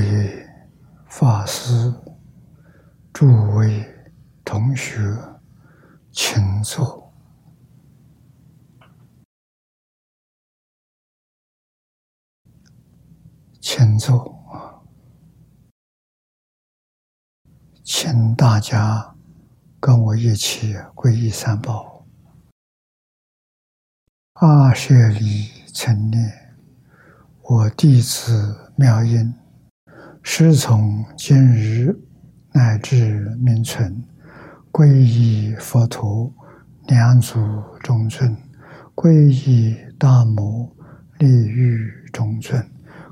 位法师、诸位同学，请坐，请坐啊！请大家跟我一起皈依三宝。阿舍利成念，我弟子妙音。师从今日乃至命存，皈依佛陀、两祖中尊；皈依大摩、利欲中尊；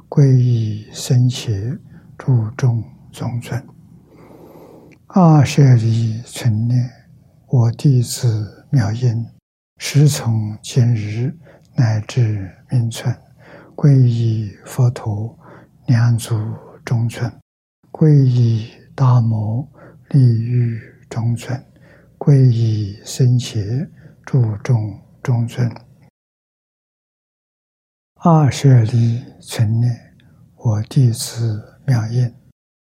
皈依僧伽、诸众中尊。阿舍利存念，我弟子妙音，师从今日乃至命存，皈依佛陀、两祖。中尊，皈依大摩利欲中尊，皈依僧伽注众中尊。二舍利存念，我弟子妙音，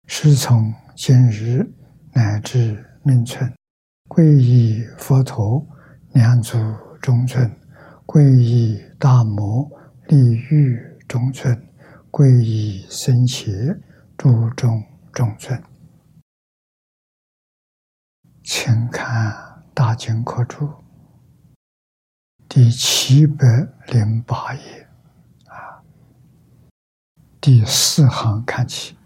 师从今日乃至命存，皈依佛陀两足中尊，皈依大摩利欲中尊。皈依僧伽，诸众众尊，请看《大经科注》第七百零八页。啊，第四行看起，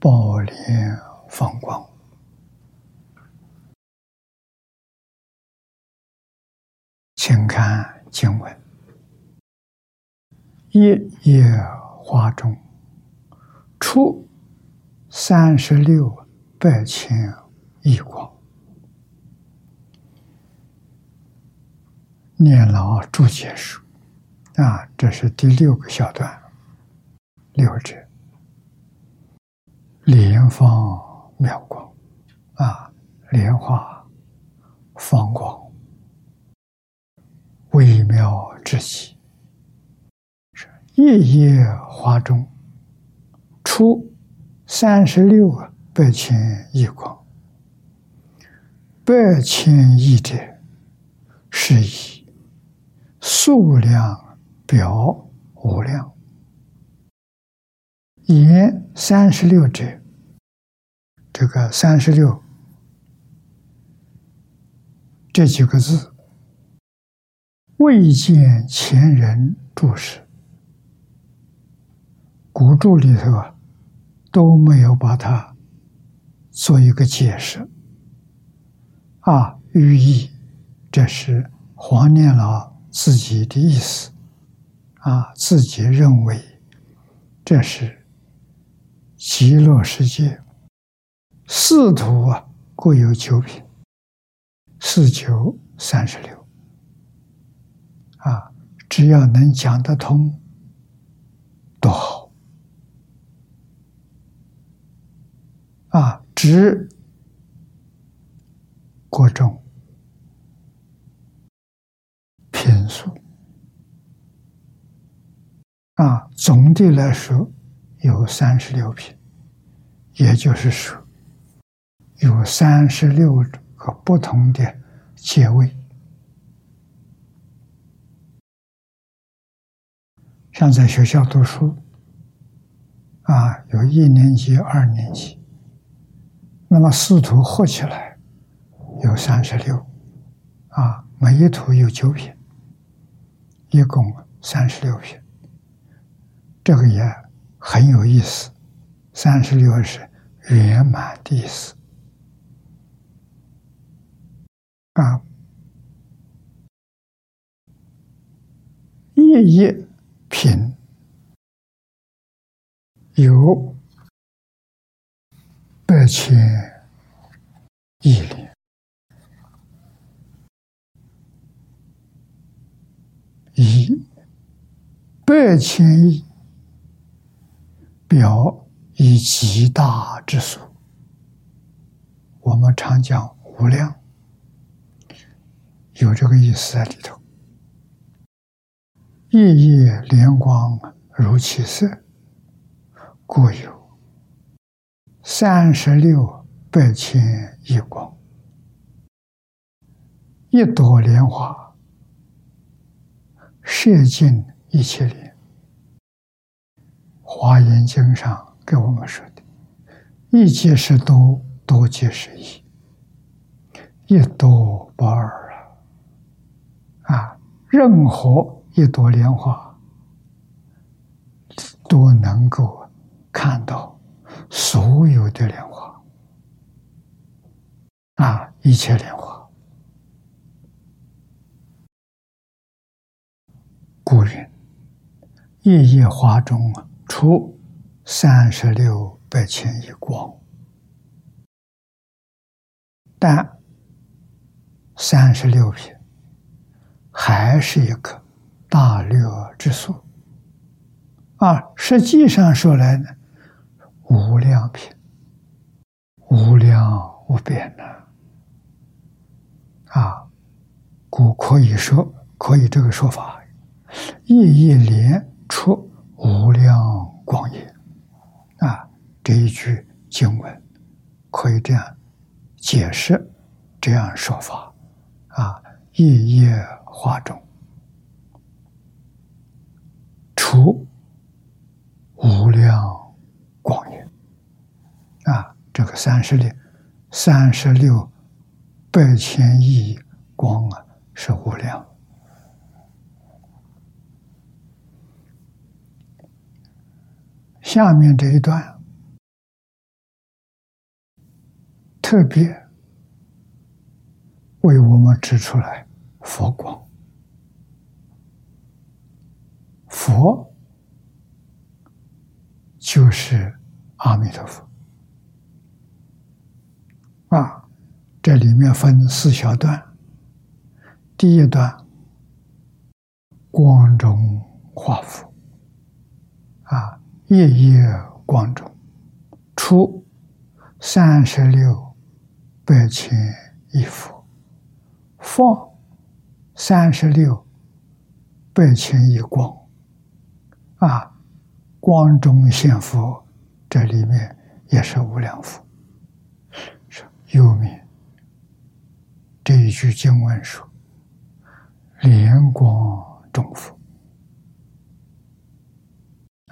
宝莲放光，请看经文，一叶。花中出三十六百千亿光，念老注解书啊，这是第六个小段，六者莲放妙光啊，莲花放光，微妙之极。夜夜花中出三十六百千亿光，百千亿者是以数量表无量，言三十六者，这个三十六这几个字未见前人注释。古注里头啊都没有把它做一个解释。啊，寓意这是黄念老自己的意思。啊，自己认为这是极乐世界。四土啊各有九品，四九三十六。啊，只要能讲得通，多好。啊，指各种品数啊，总的来说有三十六品，也就是说有三十六个不同的阶位。像在学校读书啊，有一年级、二年级。那么四图合起来有三十六，啊，每一图有九品，一共三十六品。这个也很有意思，三十六是圆满的意思，啊，一一品有。百千亿里，以百千亿表以极大之数。我们常讲无量，有这个意思在里头。夜夜莲光如其色，故有三十六百千亿光，一朵莲花射尽一切莲。华严经上给我们说的：“一即是多，多即是一，一多不二啊！”啊，任何一朵莲花都能够看到所有的莲花啊，一切莲花，古人一叶花中啊。出三十六百千亿光，但三十六品还是一个大略之数啊！实际上说来呢，无量品，无量无边的啊，故可以说，可以这个说法，夜夜连出。无量光也，啊，这一句经文可以这样解释，这样说法，啊，夜夜化中出无量，这个三十六三十六百千亿光啊，是无量。下面这一段特别为我们指出来佛光，佛就是阿弥陀佛啊！这里面分四小段，第一段光中化佛啊。夜夜光中出三十六百千亿佛，放三十六百千亿光啊！光中现佛，这里面也是无量佛。右面这一句经文说：“莲光中佛。”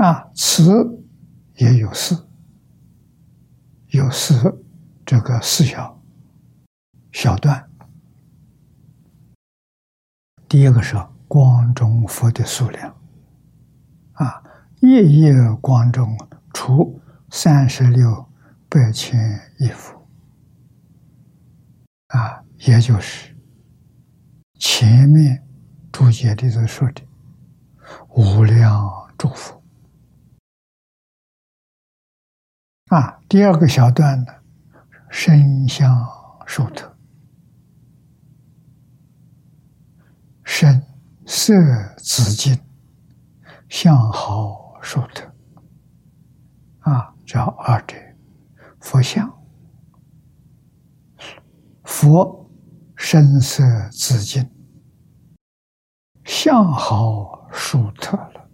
啊，词也有四，有四这个四小小段。第一个是光中佛的数量，啊，夜夜光中出三十六百千亿佛，啊，也就是前面注解里头说的无量祝福。啊，第二个小段呢，身相殊特，身色紫金，相好殊特，啊，叫二者佛像，佛身色紫金，相好殊特了，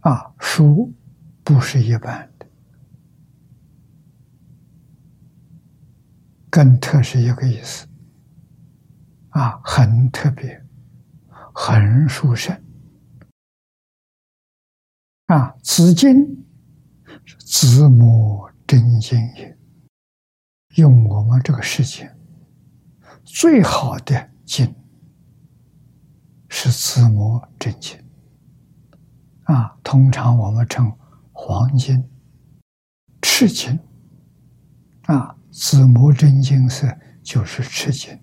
啊，殊。不是一般的，跟特是一个意思，啊，很特别，很殊胜，啊，紫金紫母真金也，用我们这个世界最好的金是紫母真金，啊，通常我们称。黄金、赤金啊，紫磨真金色就是赤金。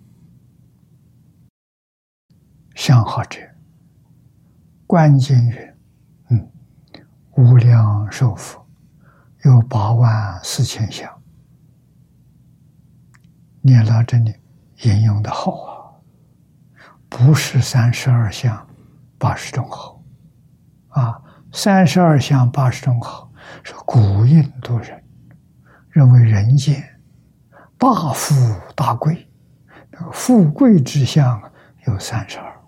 相好者，观经云：“嗯，无量寿佛有八万四千相。”念到这里，引用的好啊，不是三十二相八十种好啊。三十二相八十种好，是古印度人认为人间大富大贵，那个富贵之相有三十二，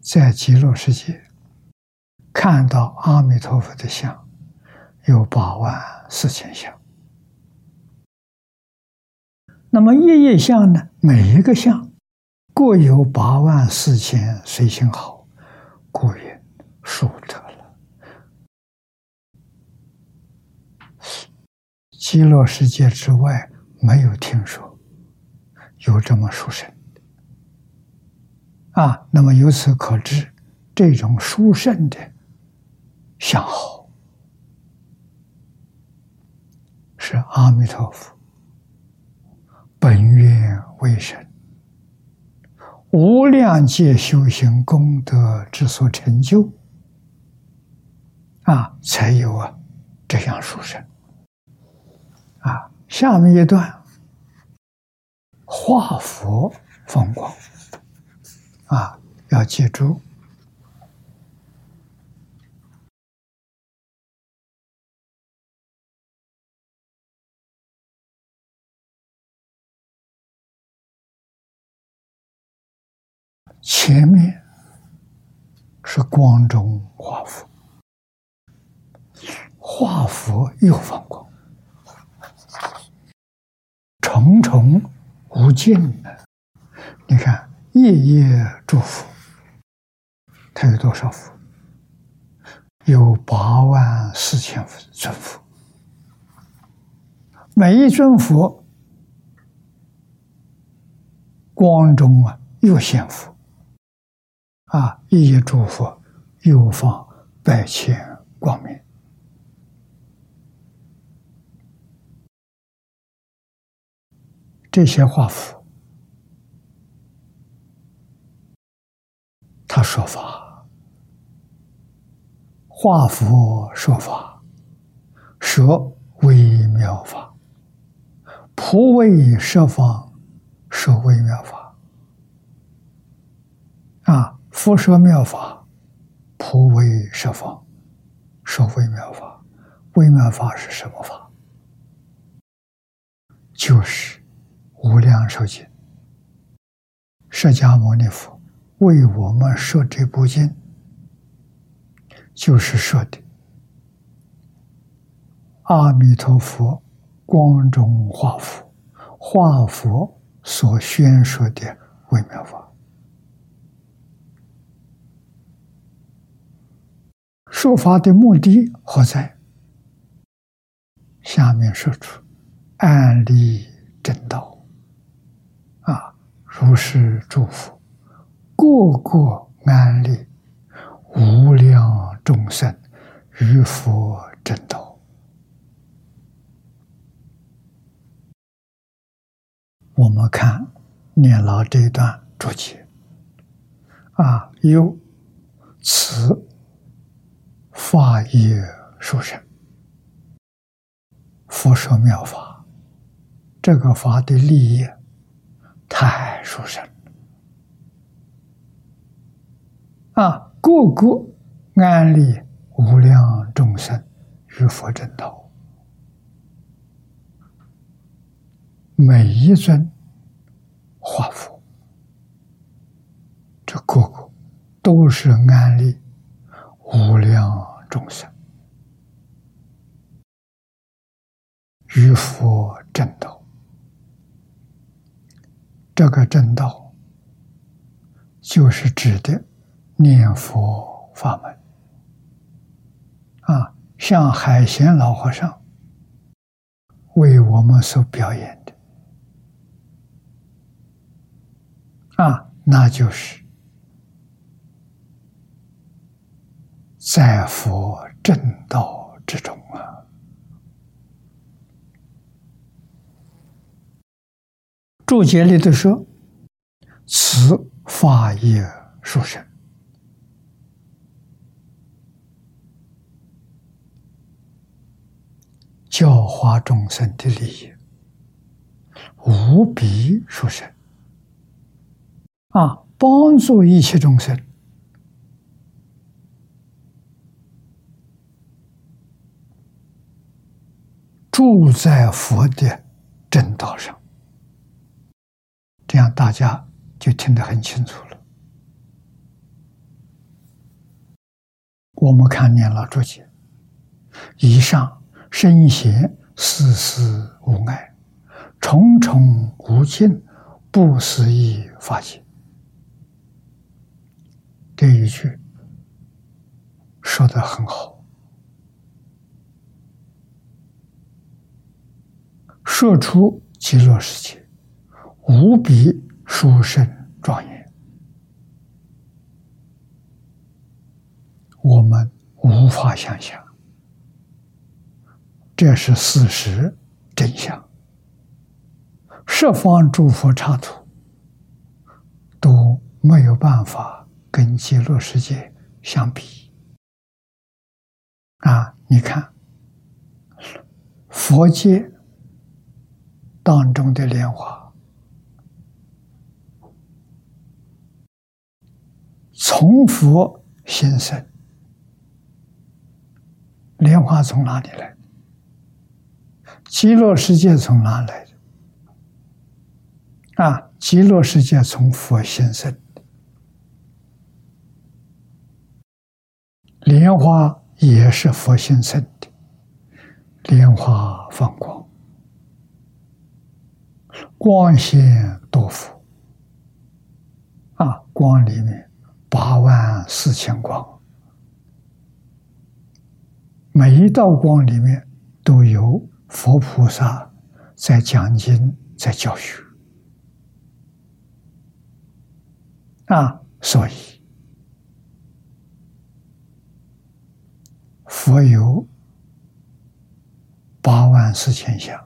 在极乐世界看到阿弥陀佛的像有八万四千像。那么夜夜相呢？每一个相各有八万四千随行好，故也殊得了。极乐世界之外，没有听说有这么殊胜啊。那么由此可知，这种殊胜的相好，是阿弥陀佛。本愿为神，无量界修行功德之所成就，啊，才有啊这样殊胜。啊，下面一段化佛风光，啊，要记住。前面是光中化佛，化佛又放光，重重无尽的。你看，夜夜祝福，他有多少佛？有八万四千尊佛，每一尊佛光中啊，又现佛。啊！一一诸佛，又放百千光明。这些画符，他说法，画符说法，说微妙法，普为设方说微妙法，啊。佛说妙法，普为十方说微妙法。微妙法是什么法？就是《无量寿经》。释迦牟尼佛为我们说这部经，就是说的阿弥陀佛光中化佛，化佛所宣说的微妙法。说法的目的何在？下面说出安利正道，啊，如是祝福，个个安利，无量众生于佛正道。我们看念老这一段注解，啊，有此。法业殊胜，佛说妙法，这个法的利益太殊胜啊！个个安利无量众生于佛正道，每一尊化佛，这个个都是安利无量。众生于佛正道，这个正道就是指的念佛法门啊，像海贤老和尚为我们所表演的啊，那就是。在佛正道之中啊，注解里头说：“此法业殊胜，教化众生的利益，无比殊胜啊！帮助一切众生。”住在佛的正道上，这样大家就听得很清楚了。我们看念老注解，以上圣贤事事无碍，重重无尽，不思议法界。这一句说的很好，说出极乐世界无比殊胜庄严。我们无法想象，这是事实真相。十方诸佛刹土都没有办法跟极乐世界相比。啊，你看，佛界当中的莲花，从佛心生。莲花从哪里来？极乐世界从哪来的？啊，极乐世界从佛心生，莲花也是佛心生的。莲花放光，光线多福。啊，光里面八万四千光。每一道光里面都有佛菩萨在讲经，在教学啊，所以佛有八万四千相，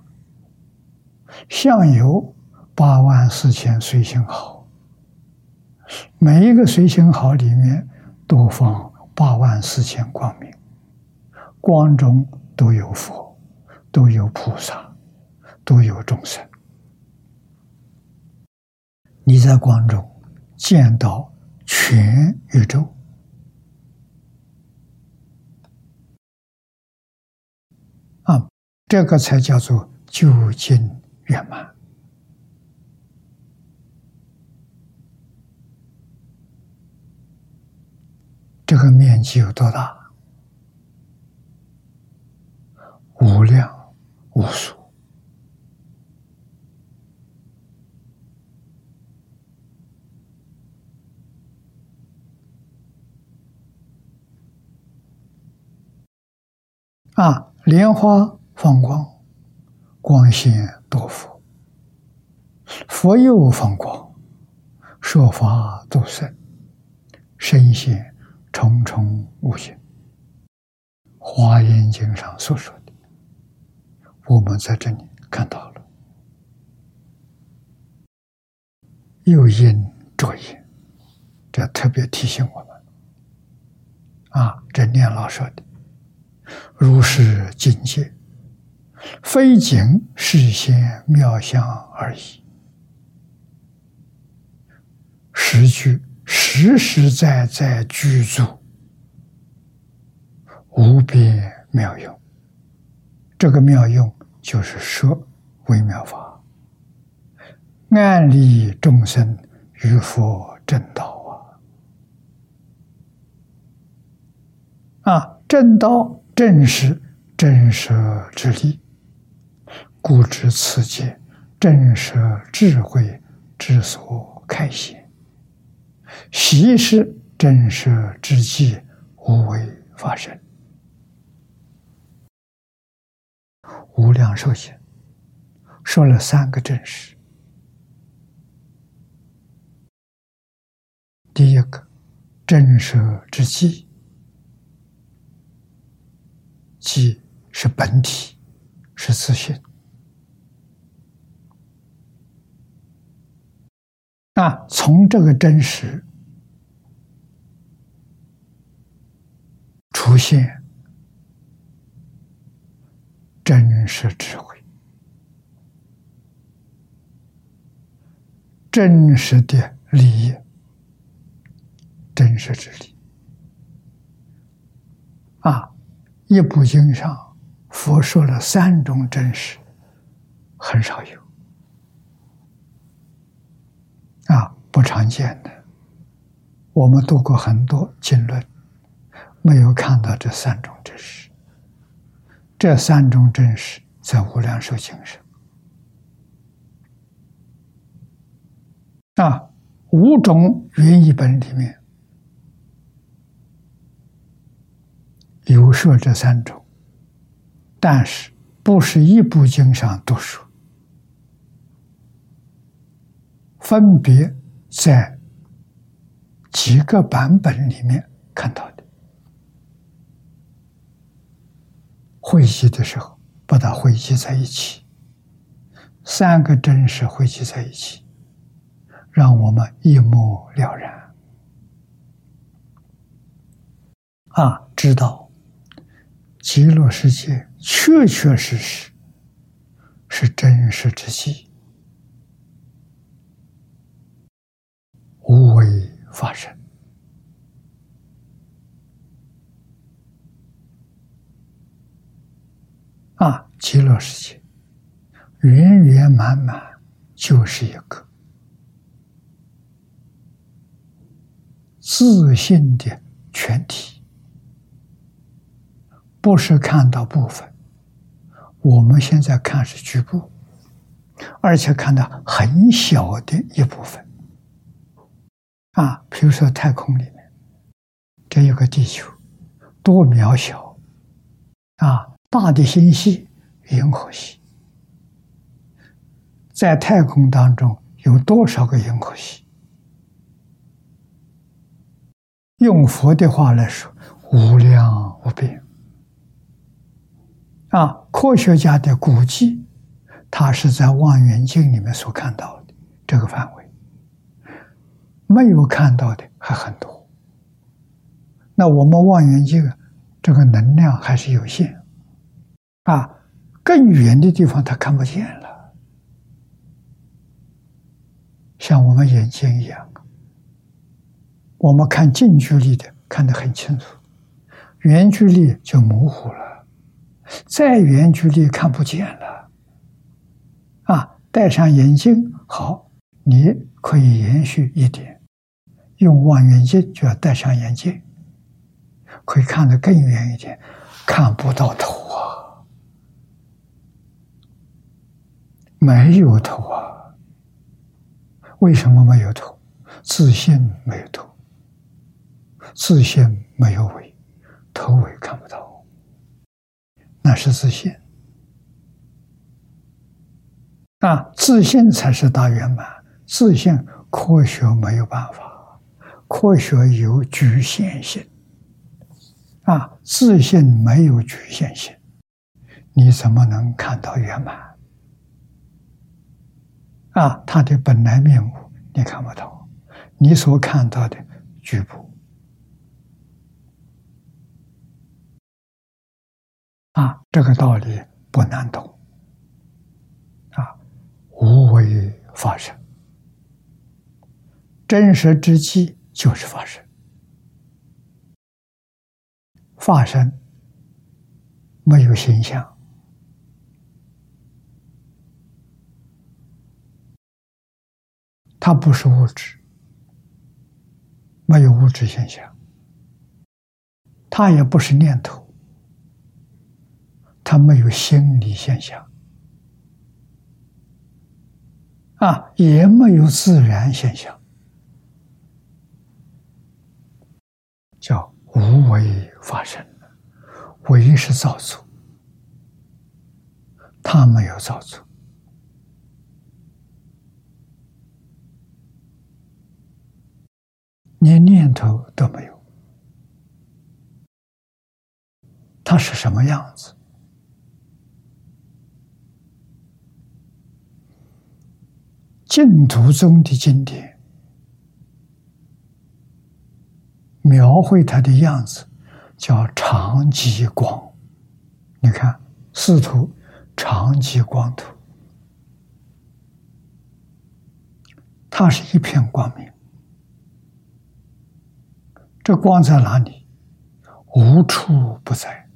相有八万四千随行好，每一个随行好里面都放八万四千光明。光中都有佛，都有菩萨，都有众生。你在光中见到全宇宙啊，这个才叫做究竟圆满。这个面积有多大？无量无数啊！莲花放光，光线多佛，佛又放光，说法度生，身现重重无尽。华严经上所说的。我们在这里看到了，有因着因，这特别提醒我们。啊，这念老说的，如是境界，非仅是现妙相而已，实具实实在在具足无边妙用。这个妙用。就是说，微妙法，安利众生于佛正道啊！啊，正道正是正舍之力，故知此界正舍智慧之所开显，习是正舍之际无为发生。无量寿经说了三个真实：第一个真实之际，即是本体，是自信。啊从这个真实出现。真实智慧，真实的利益，真实之力啊！一部经上，佛说了三种真实，很少有啊，不常见的。我们读过很多经论，没有看到这三种真实。这三种真实在《无量寿经》上啊，五种原译本里面有说这三种，但是不是一部经上都说，分别在几个版本里面看到的。汇集的时候，把它汇集在一起，三个真实汇集在一起，让我们一目了然。啊，知道极乐世界确确实实是真实之际，无为发生。啊，极乐世界圆圆满满就是一个自信的全体，不是看到部分。我们现在看是局部，而且看到很小的一部分。啊，比如说太空里面，这有个地球，多渺小啊！大的星系，银河系，在太空当中有多少个银河系？用佛的话来说，无量无边。啊，科学家的估计，他是在望远镜里面所看到的这个范围，没有看到的还很多。那我们望远镜这个能量还是有限。啊，更远的地方他看不见了，像我们眼睛一样，我们看近距离的看得很清楚，远距离就模糊了，再远距离看不见了。啊，戴上眼镜好，你可以延续一点，用望远镜就要戴上眼镜，可以看得更远一点，看不到头啊。没有头啊？为什么没有头？自信没有头，自信没有尾，头尾看不到，那是自信啊！自信才是大圆满。自信科学没有办法，科学有局限性啊！自信没有局限性，你怎么能看到圆满？啊，他的本来面目你看不到，你所看到的局部，啊，这个道理不难懂，啊，无为发生，真实之际就是发生，发生没有形象。它不是物质，没有物质现象；它也不是念头，它没有心理现象，啊，也没有自然现象，叫无为发生。为是造作，他没有造作。连念头都没有，他是什么样子？净土中的经典描绘它的样子，叫长极光。你看四图，长极光图，它是一片光明。这光在哪里？无处不在，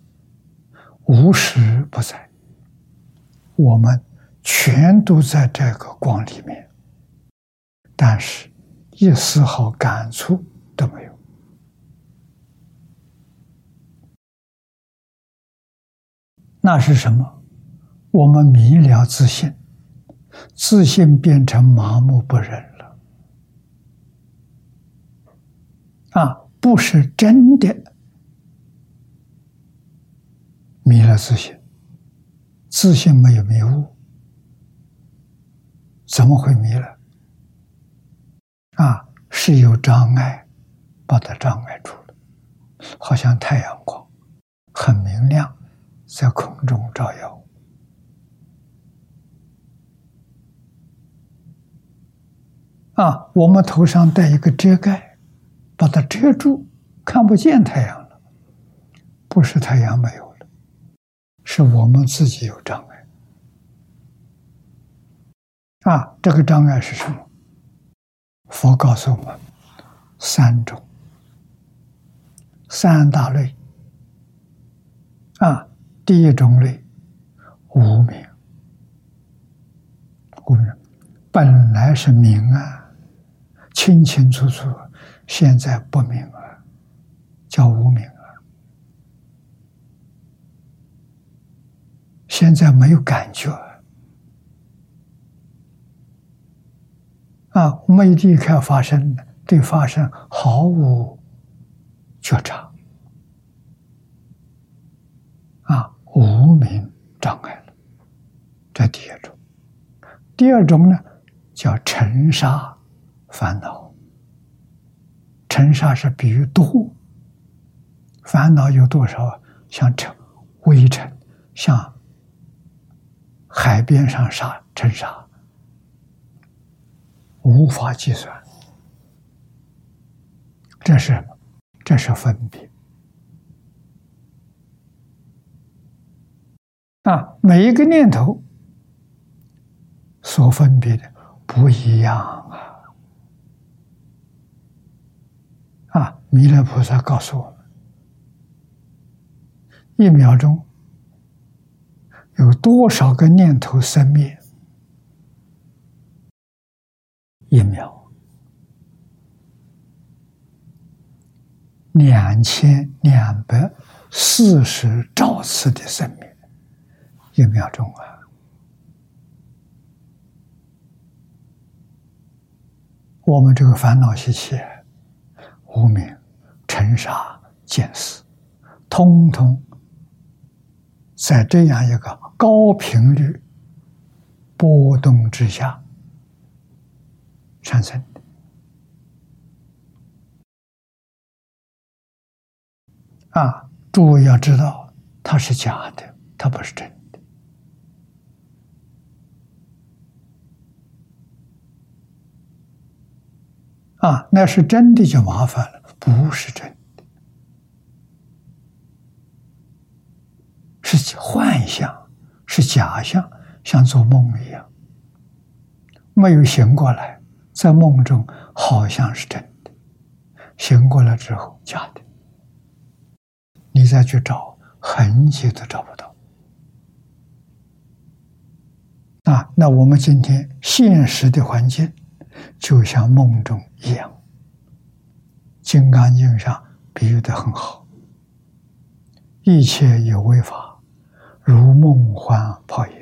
无时不在。我们全都在这个光里面，但是一丝毫感触都没有。那是什么？我们迷了自信，自信变成麻木不仁了。啊，不是真的迷了自信，自信没有迷雾，怎么会迷了？啊，是有障碍，把它障碍住了，好像太阳光，很明亮，在空中照耀。啊，我们头上戴一个遮盖，把它遮住，看不见太阳了。不是太阳没有了，是我们自己有障碍。啊，这个障碍是什么？佛告诉我们三种，三大类。啊，第一种类无名，无名本来是明啊。清清楚楚，现在不明了，叫无明了。现在没有感觉啊，没离开发生，对发生毫无觉察啊，无名障碍了。这第一种，第二种呢，叫尘沙。烦恼，尘沙是比喻多，烦恼有多少？像尘微尘，像海边上沙尘沙，无法计算。这是这是分别啊！每一个念头所分别的不一样。啊！啊弥勒菩萨告诉我们：一秒钟有多少个念头生灭？一秒两千两百四十兆次的生灭，一秒钟啊！我们这个烦恼习气。无名、尘沙、见识，通通在这样一个高频率波动之下产生。啊，诸位要知道，它是假的，它不是真的。啊，那是真的就麻烦了，不是真的，是幻象，是假象，像做梦一样，没有醒过来，在梦中好像是真的，醒过来之后假的，你再去找，很久都找不到。啊，那我们今天现实的环境。就像梦中一样，《金刚经》上比喻的很好，一切有为法，如梦幻泡影。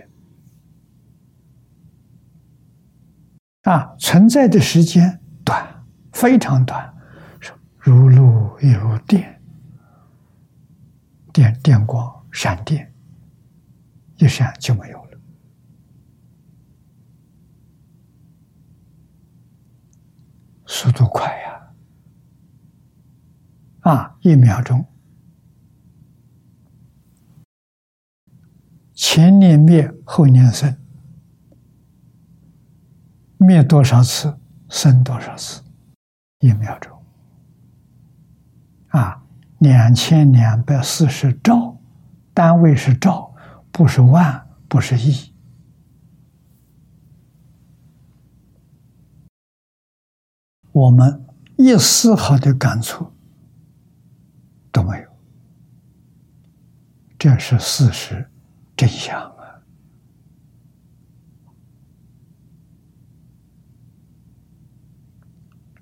啊，存在的时间短，非常短，如露亦如电，电电光闪电，一闪就没有了。速度快呀！啊，一秒钟，前年灭，后年生，灭多少次，生多少次，一秒钟。啊，两千两百四十兆，单位是兆，不是万，不是亿。我们一丝毫的感触都没有，这是事实真相啊！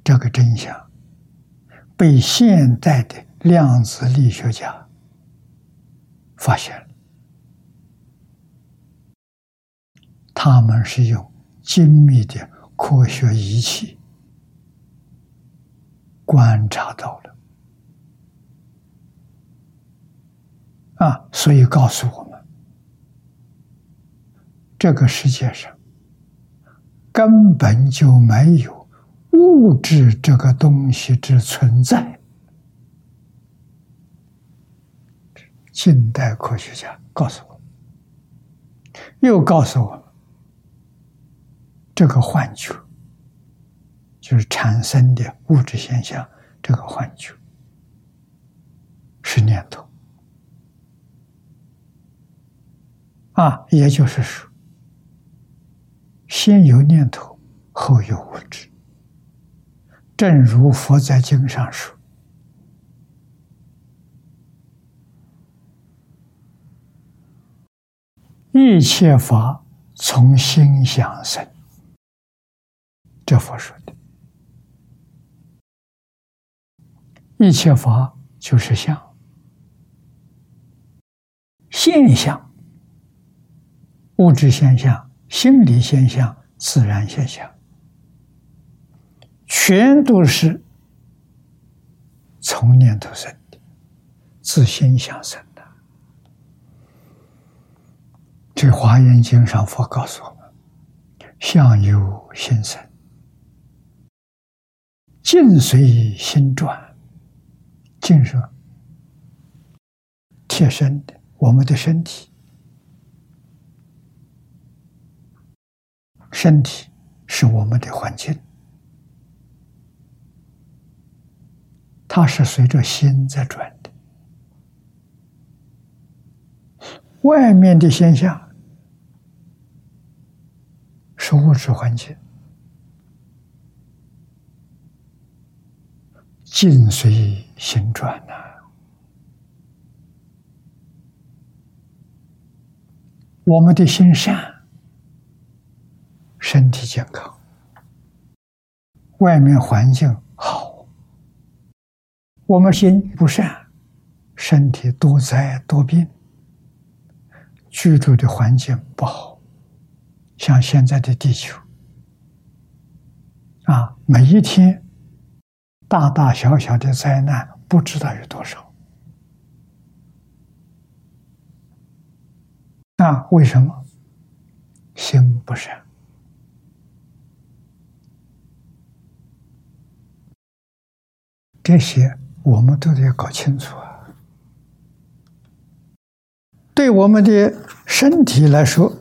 这个真相被现代的量子力学家发现了，他们是用精密的科学仪器观察到了啊，所以告诉我们，这个世界上根本就没有物质这个东西之存在。近代科学家告诉我们，又告诉我们，这个幻觉就是产生的物质现象，这个幻觉是念头啊，也就是说，先有念头，后有物质。正如佛在经上说。一切法从心想生，这佛说的。一切法就是相，现象、物质现象、心理现象、自然现象，全都是从念头生的，自心想生的。这《华严经》上，佛告诉我们：“相由心生，境随心转。”建设贴身的，我们的身体，身体是我们的环境，它是随着心在转的。外面的现象。是物质环境，境随心转呐。我们的心善，身体健康；外面环境好，我们心不善，身体多灾多病，居住的环境不好。像现在的地球，啊，每一天大大小小的灾难不知道有多少。那为什么心不善？这些我们都得搞清楚啊！对我们的身体来说。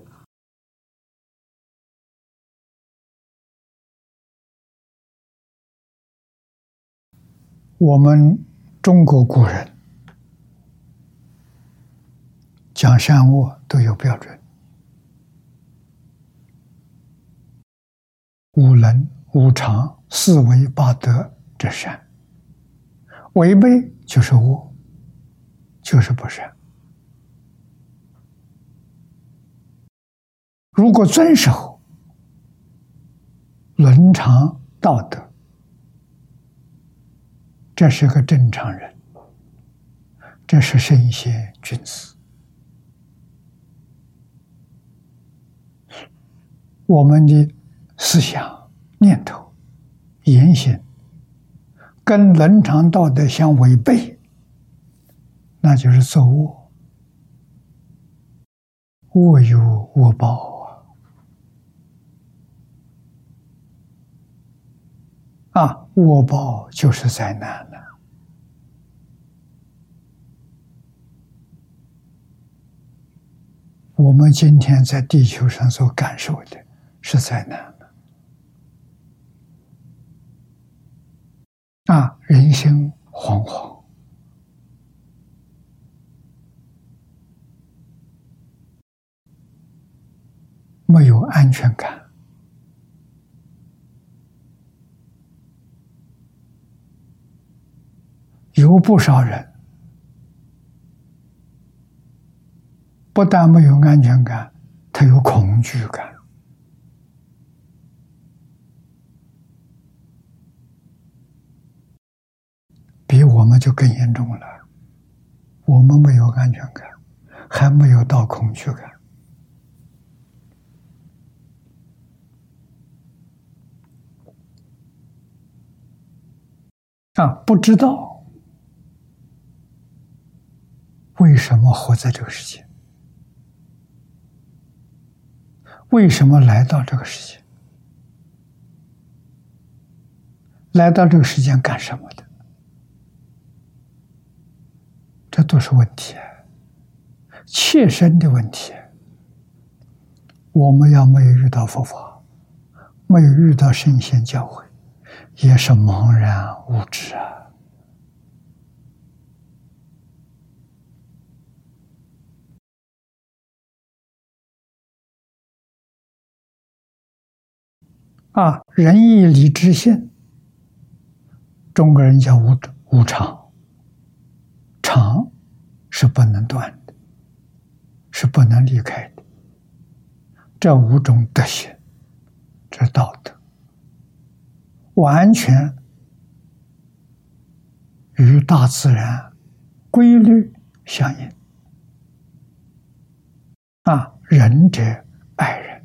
我们中国古人讲善恶都有标准，五能、五常、四维、八德这善，违背就是恶，就是不善。如果遵守伦常道德。这是个正常人，这是圣贤君子。我们的思想、念头、言行跟伦常道德相违背，那就是作恶，恶有恶报啊！恶报就是灾难了。我们今天在地球上所感受的是灾难啊，人心惶惶，没有安全感，有不少人不但没有安全感他有恐惧感。比我们就更严重了我们没有安全感还没有到恐惧感。啊不知道什么活在这个世界，为什么来到这个世界，来到这个世界干什么的？这都是问题，切身的问题。我们要没有遇到佛法，没有遇到圣贤教诲。也是茫然无知啊！啊，仁义礼智信，中国人叫无无常，常是不能断的，是不能离开的。这五种德行，这道德。完全与大自然规律相应啊！仁者爱人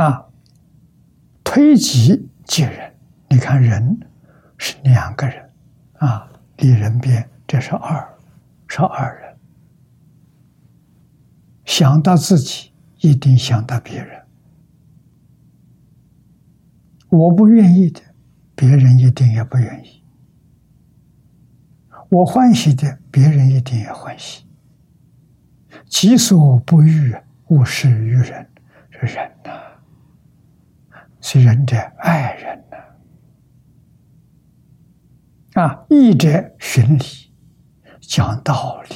啊，推己及人。你看，人是两个人啊，离人边，这是二，是二人。想到自己，一定想到别人。我不愿意的，别人一定也不愿意；我欢喜的，别人一定也欢喜。己所不欲，勿施于人。是人呐，是仁者爱人呐。啊，义者循礼，讲道理。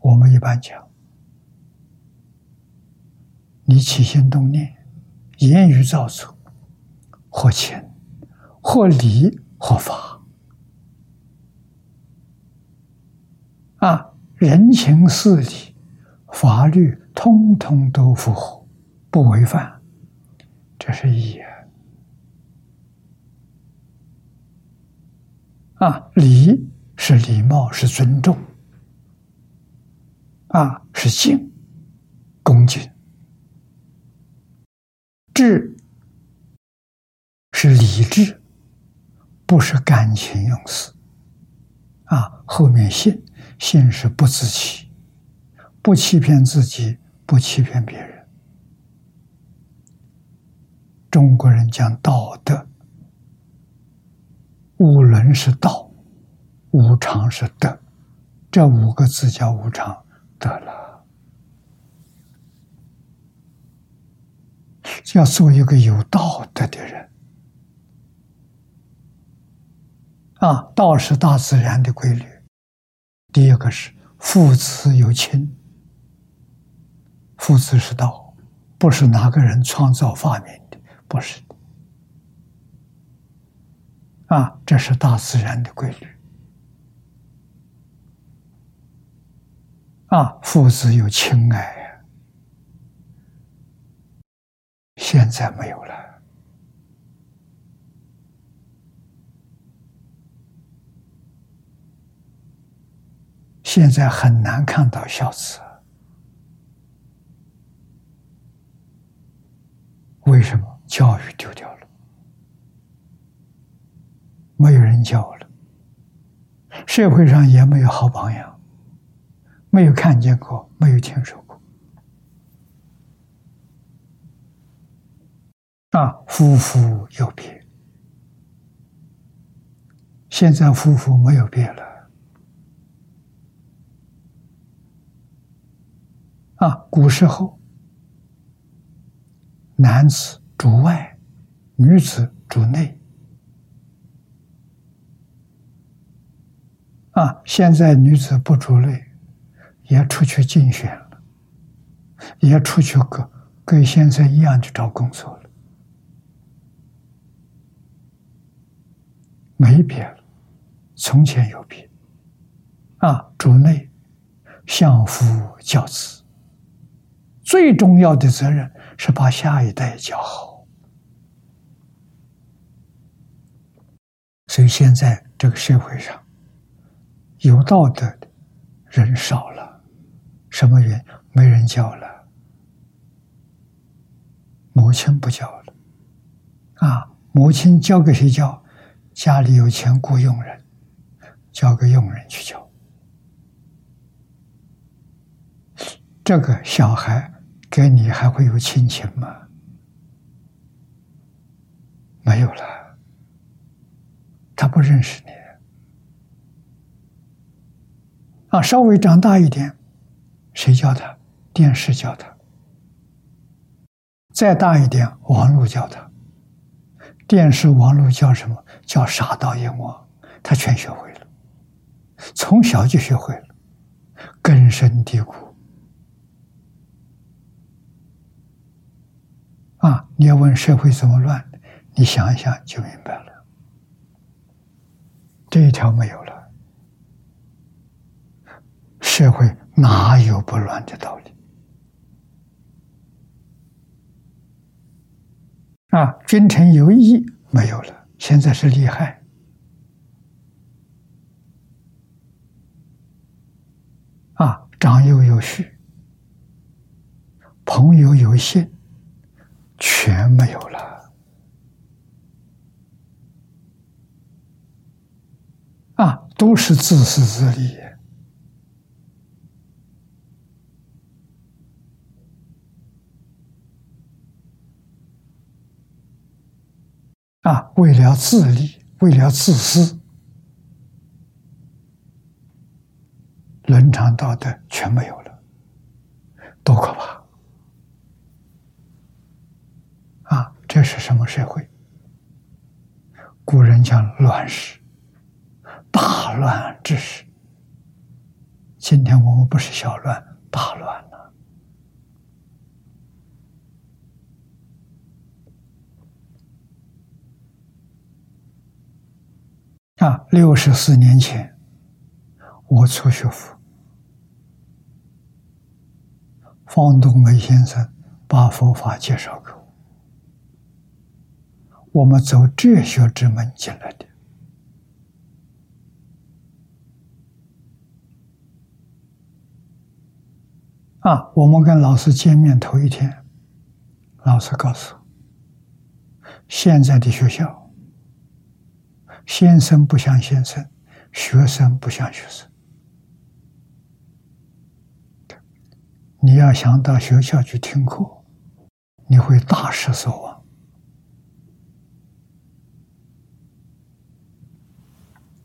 我们一般讲，你起心动念，言语造作。或情，或理，或法，啊，人情事理、法律，通通都符合，不违反，这是义啊。礼是礼貌，是尊重，啊，是敬，恭敬，智。是理智，不是感情用事。啊，后面信信是不自欺，不欺骗自己，不欺骗别人。中国人讲道德，五伦是道，五常是德，这五个字叫无常得了。要做一个有道德的人。啊，道是大自然的规律。第一个是父子有亲，父子是道，不是哪个人创造发明，不是的。啊，这是大自然的规律。啊，父子有亲爱呀，现在没有了。现在很难看到孝子，为什么？教育丢掉了，没有人教了，社会上也没有好榜样，没有看见过，没有听说过。啊，夫妇有别，现在夫妇没有别了。啊，古时候，男子主外，女子主内。啊，现在女子不主内，也出去竞选了，也出去跟跟现在一样去找工作了，没别了，从前有别。啊，主内，相夫教子。最重要的责任是把下一代教好，所以现在这个社会上有道德的人少了，什么原因？没人教了，母亲不教了，啊，母亲教给谁教？家里有钱雇佣人，交给佣人去教。这个小孩跟你还会有亲情吗？没有了，他不认识你。啊，稍微长大一点，谁教他？电视教他。再大一点，网络教他。电视、网络教什么？叫傻到阎王，他全学会了，从小就学会了，根深蒂固。啊！你要问社会怎么乱，你想一想就明白了。这一条没有了，社会哪有不乱的道理？啊！君臣有义没有了，现在是利害。啊！长幼有序，朋友有信。全没有了啊！都是自私自利啊！为了自利，为了自私，伦常道德全没有了，多可怕！啊这是什么社会？古人讲乱世，大乱之时。今天我们不是小乱，大乱了。啊，六十四年前，我出学府，方东梅先生把佛法介绍给我。我们走哲学之门进来的啊！我们跟老师见面头一天，老师告诉：现在的学校，先生不像先生，学生不像学生。你要想到学校去听课，你会大失所望。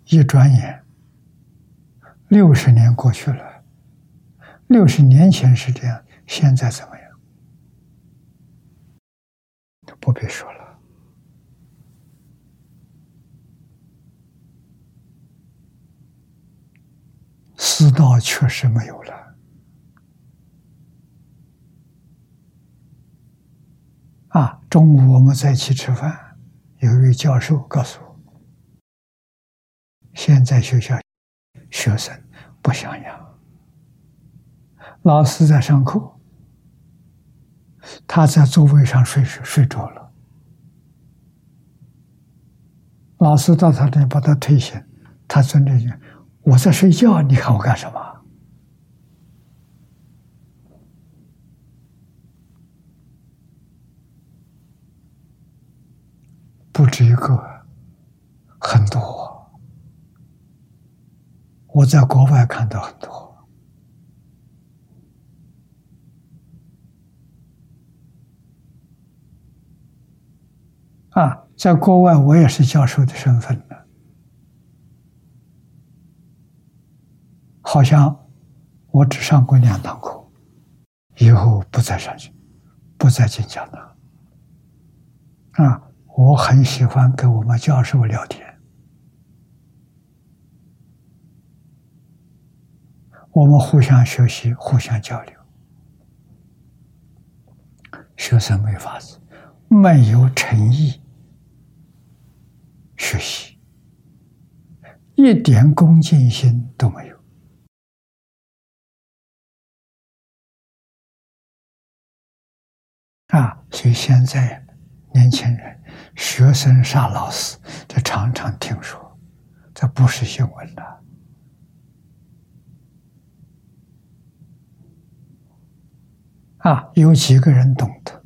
一转眼，六十年过去了。六十年前是这样，现在怎么样？不必说了。世道确实没有了。啊，中午我们在一起吃饭，有一位教授告诉我。现在学校学生不想要，老师在上课，他在座位上睡睡着了，老师到他那把他推醒，他尊着讲：“我在睡觉，你看我干什么？”不止一个，很多。我在国外看到很多啊，在国外我也是教授的身份的，好像我只上过两堂课，以后不再上去，不再进讲堂。啊，我很喜欢跟我们教授聊天。我们互相学习，互相交流。学生没法子，没有诚意学习，一点恭敬心都没有。啊，所以现在年轻人学生杀老师，这常常听说，这不是新闻了。啊，有几个人懂得？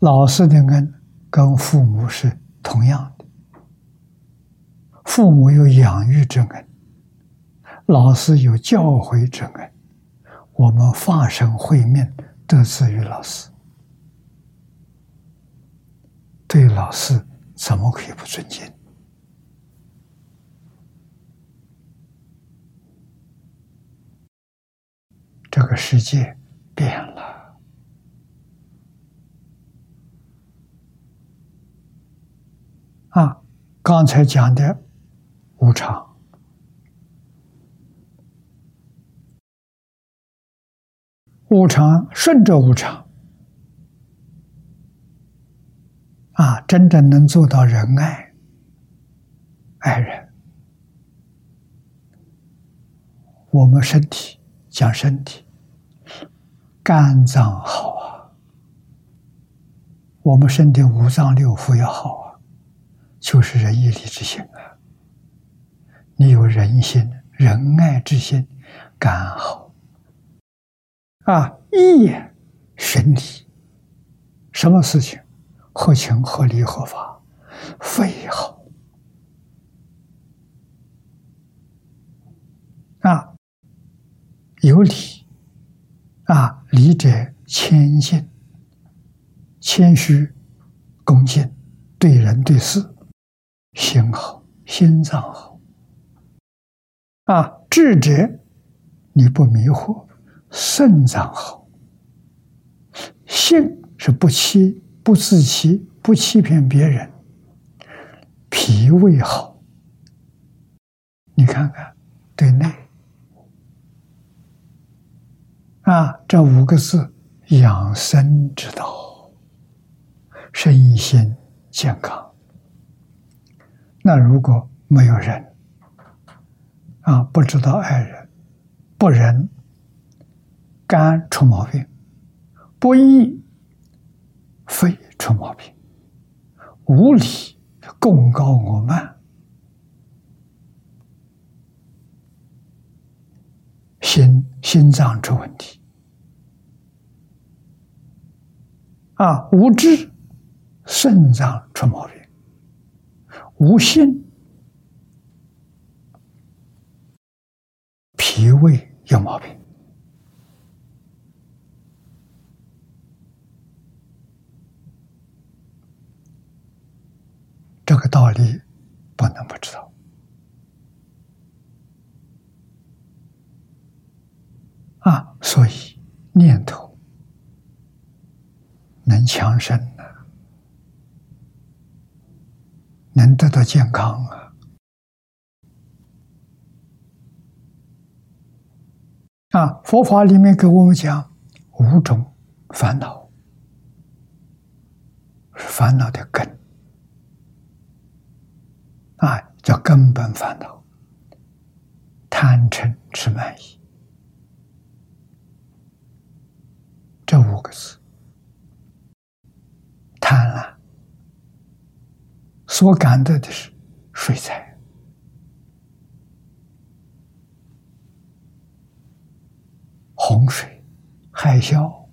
老师的恩跟父母是同样的，父母有养育之恩，老师有教诲之恩，我们发生慧命得自于老师，对老师怎么可以不尊敬？这个世界变了啊！刚才讲的无常，无常顺着无常。啊，真正能做到仁爱爱人，我们身体。讲身体，肝脏好啊，我们身体五脏六腑也好，就是仁义礼智信啊。你有仁心、仁爱之心，肝好啊，义循理，什么事情合情合理合法，非好啊。有礼啊，礼者谦信，谦虚恭敬，对人对事，心好，心脏好啊。智者你不迷惑，肾脏好，性是不欺不自欺，不欺骗别人，脾胃好，你看看对内。啊，这五个字养生之道，身心健康。那如果没有人，啊，不知道爱人，不仁，肝出毛病，不义，肺出毛病，无礼，功高我慢，心。心脏出问题啊，无知，肾脏出毛病，无心，脾胃有毛病，这个道理不能不知道。啊，所以念头能强身呢，能得到健康啊！啊，佛法里面给我们讲五种烦恼，是烦恼的根啊，叫根本烦恼，贪嗔痴慢疑。这五个字，贪婪，所感得的是水灾、洪水、海啸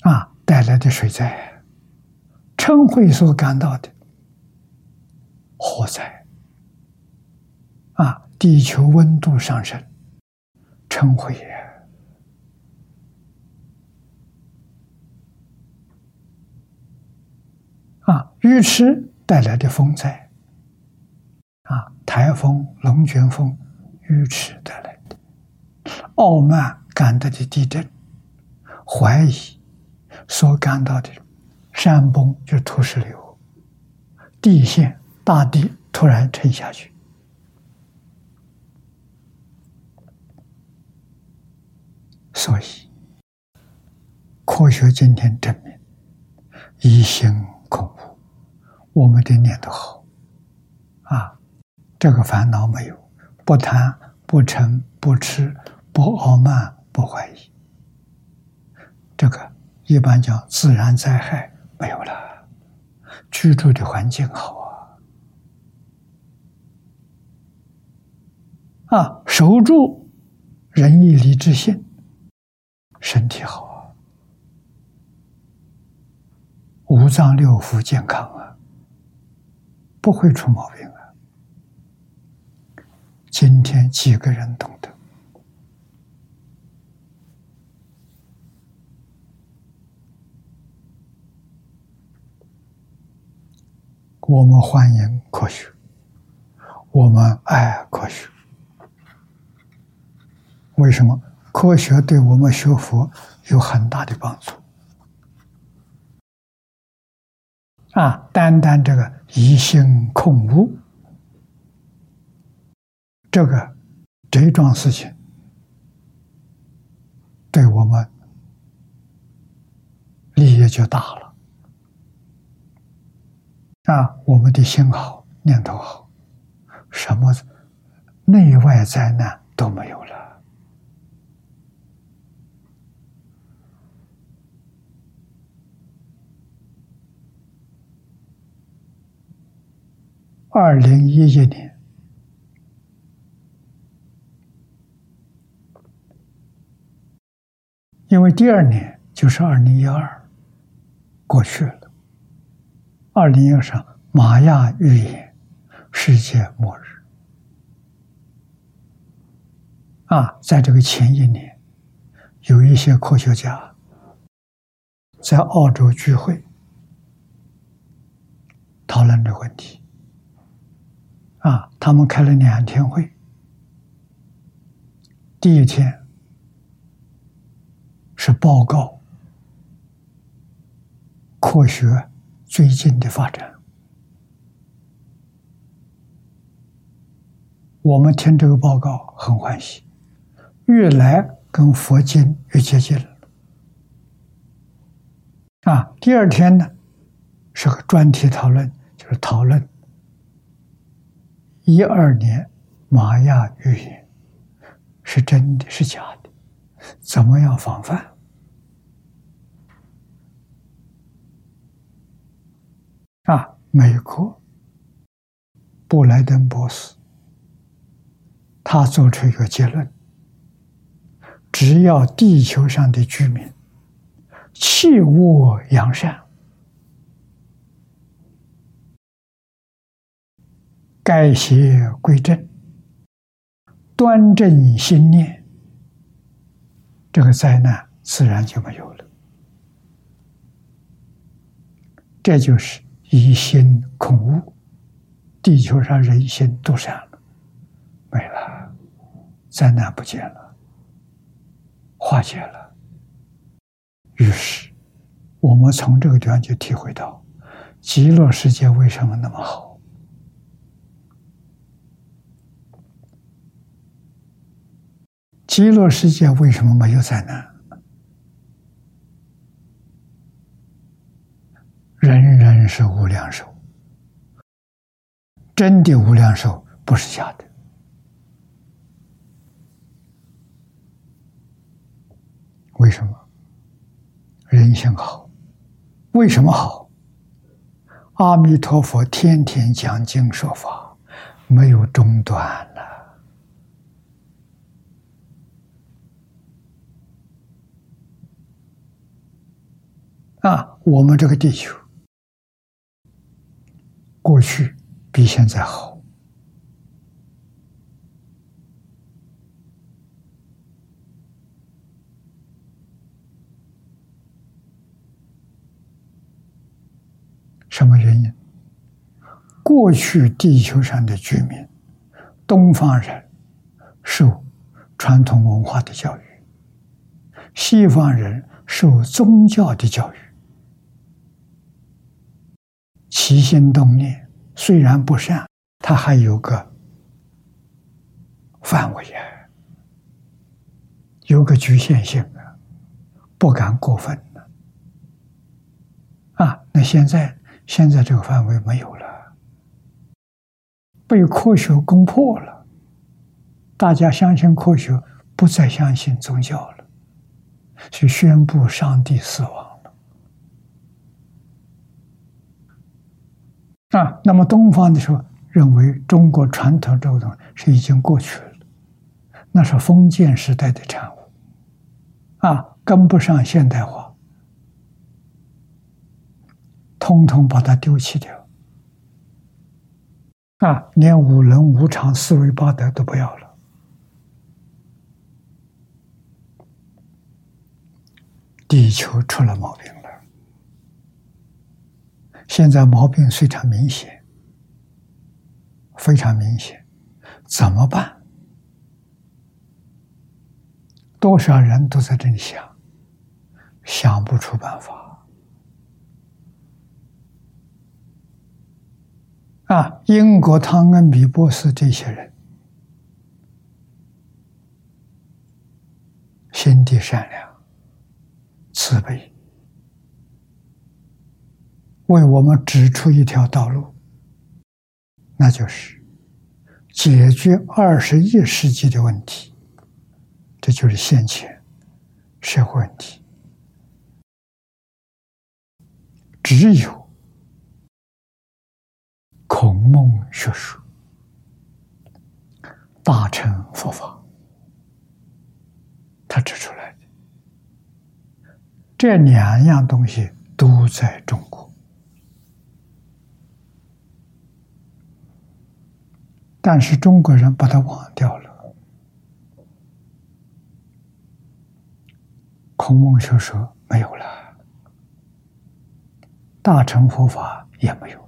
啊带来的水灾，嗔恚所感到的火灾。啊！地球温度上升，成灰啊！鱼池带来的风灾，啊，台风、龙卷风，鱼池带来的；傲慢感到的地震，怀疑所感到的山崩，就是土石流，地陷，大地突然沉下去。所以，科学今天证明，一心恐怖，我们的念头好，啊，这个烦恼没有，不贪不嗔不痴不傲慢不怀疑，这个一般讲自然灾害没有了，居住的环境好啊，啊。守住仁义礼智信，身体好啊，五脏六腑健康啊，不会出毛病啊。今天几个人懂得？我们欢迎科学，我们爱科学。为什么？科学对我们学佛有很大的帮助。啊，单单这个疑心空无，这个这一桩事情，对我们利益就大了。啊，我们的心好，念头好，什么内外灾难都没有了。二零一一年，因为第二年就是二零一二过去了。二零一二上，玛雅预言世界末日啊，在这个前一年，有一些科学家在澳洲聚会，讨论这个问题。啊，他们开了两天会。第一天是报告科学最近的发展，我们听这个报告很欢喜，越来跟佛经越接近了。啊，第二天呢是个专题讨论，就是讨论。一二年，玛雅预言是真的是假的？怎么样防范？啊，美国布莱登博士他做出一个结论：只要地球上的居民弃恶扬善。改邪归正，端正心念，这个灾难自然就没有了。这就是一心空无，地球上人心都善了，没了，灾难不见了，化解了。于是，我们从这个地方就体会到，极乐世界为什么那么好。极乐世界为什么没有灾难？人人是无量寿，真的无量寿不是假的。为什么？人性好。为什么好？阿弥陀佛天天讲经说法，没有中断了。啊，我们这个地球过去比现在好，什么原因？过去地球上的居民，东方人受传统文化的教育，西方人受宗教的教育。起心动念虽然不善，它还有个范围啊，有个局限性啊，不敢过分。啊，那现在现在这个范围没有了，被科学攻破了，大家相信科学，不再相信宗教了，去宣布上帝死亡。啊，那么东方的时候认为中国传统这个东西是已经过去了，那是封建时代的产物，啊，跟不上现代化，通通把它丢弃掉，啊，连五伦五常、四维八德都不要了，地球出了毛病。现在毛病非常明显，非常明显，怎么办？多少人都在这里想，想不出办法。啊，英国汤恩比博士这些人，心地善良、慈悲，为我们指出一条道路，那就是解决二十一世纪的问题。这就是现前社会问题，只有孔孟学说、大乘佛法，他指出来的这两样东西都在中国，但是中国人把它忘掉了。孔孟学说没有了，大乘佛法也没有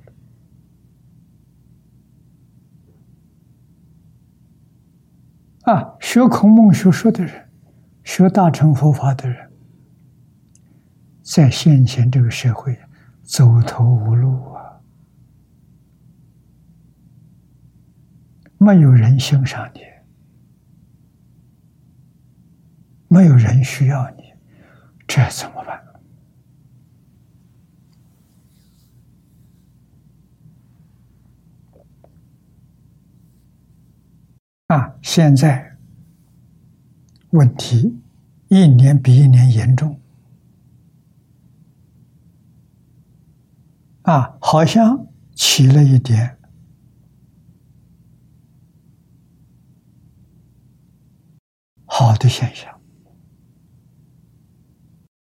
了。啊，学孔孟学说的人，学大乘佛法的人，在现前这个社会走投无路啊，没有人欣赏你，没有人需要你。这怎么办？啊！现在问题一年比一年严重。啊，好像起了一点好的现象。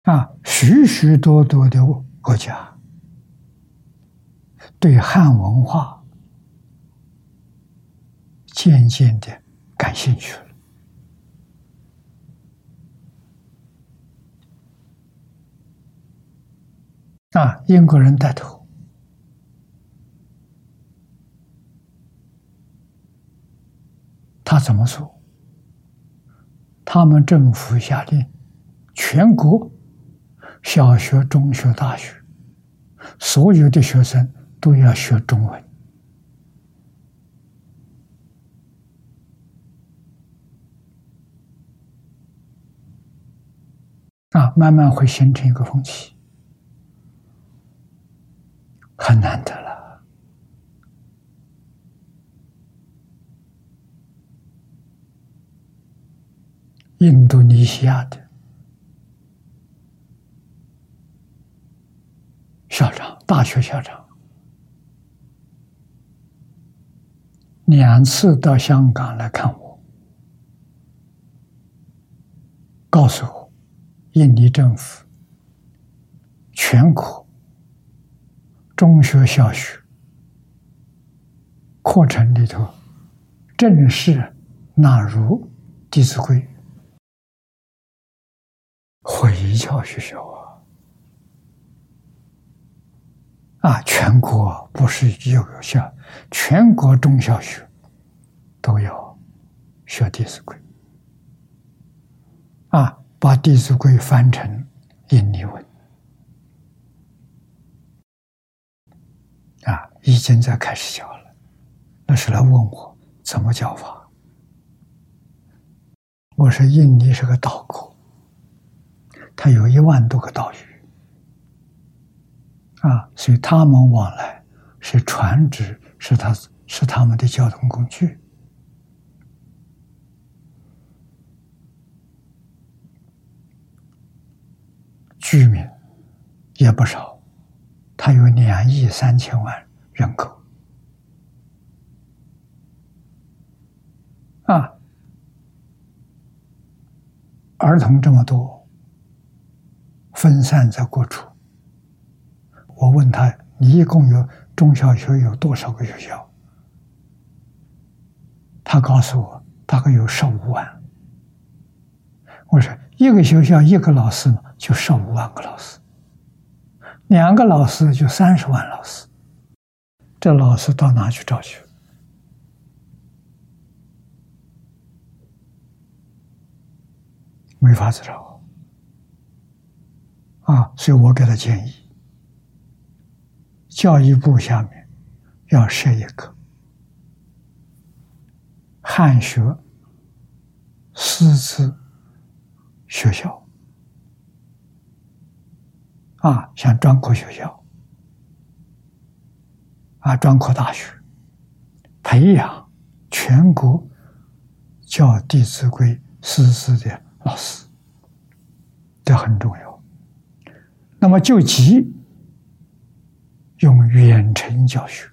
啊，许许多多的国家对汉文化渐渐的感兴趣了。啊，英国人带头，他怎么说？他们政府下令，全国。小学、中学、大学，所有的学生都要学中文啊，慢慢会形成一个风气，很难得了。印度尼西亚的。校长，大学校长，两次到香港来看我，告诉我，印尼政府全国中学、小学课程里头正式纳入《弟子规》，回教学校啊。啊，全国不是幼小，全国中小学都要学《弟子规》。啊，把《弟子规》翻成印尼文，啊，已经在开始教了。那是来问我怎么教法。我说印尼是个岛国，它有一万多个岛屿。啊，所以他们往来是船只，是他是他们的交通工具。居民也不少，他有两亿三千万人口。啊，儿童这么多，分散在各处。我问他：“你一共有中小学有多少个学校？”他告诉我，大概有十五万。我说：“一个学校一个老师嘛，就十五万个老师；两个老师就三十万老师。这老师到哪去找去？没法子找啊！所以我给他建议。”教育部下面要设一个汉学师资学校啊，像专科学校啊，专科大学，培养全国教《弟子规》师资的老师，这很重要。那么就急。用远程教学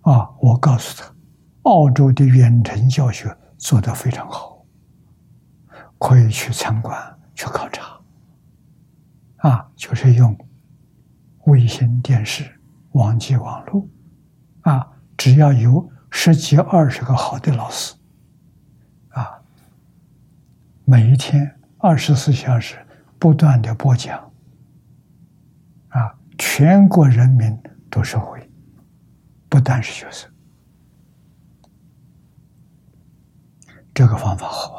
啊！我告诉他，澳洲的远程教学做得非常好，可以去参观、去考察。啊，就是用卫星电视、网际网络，啊，只要有十几、二十个好的老师，啊，每一天二十四小时不断的播讲。啊全国人民都受惠，不单是学生。这个方法好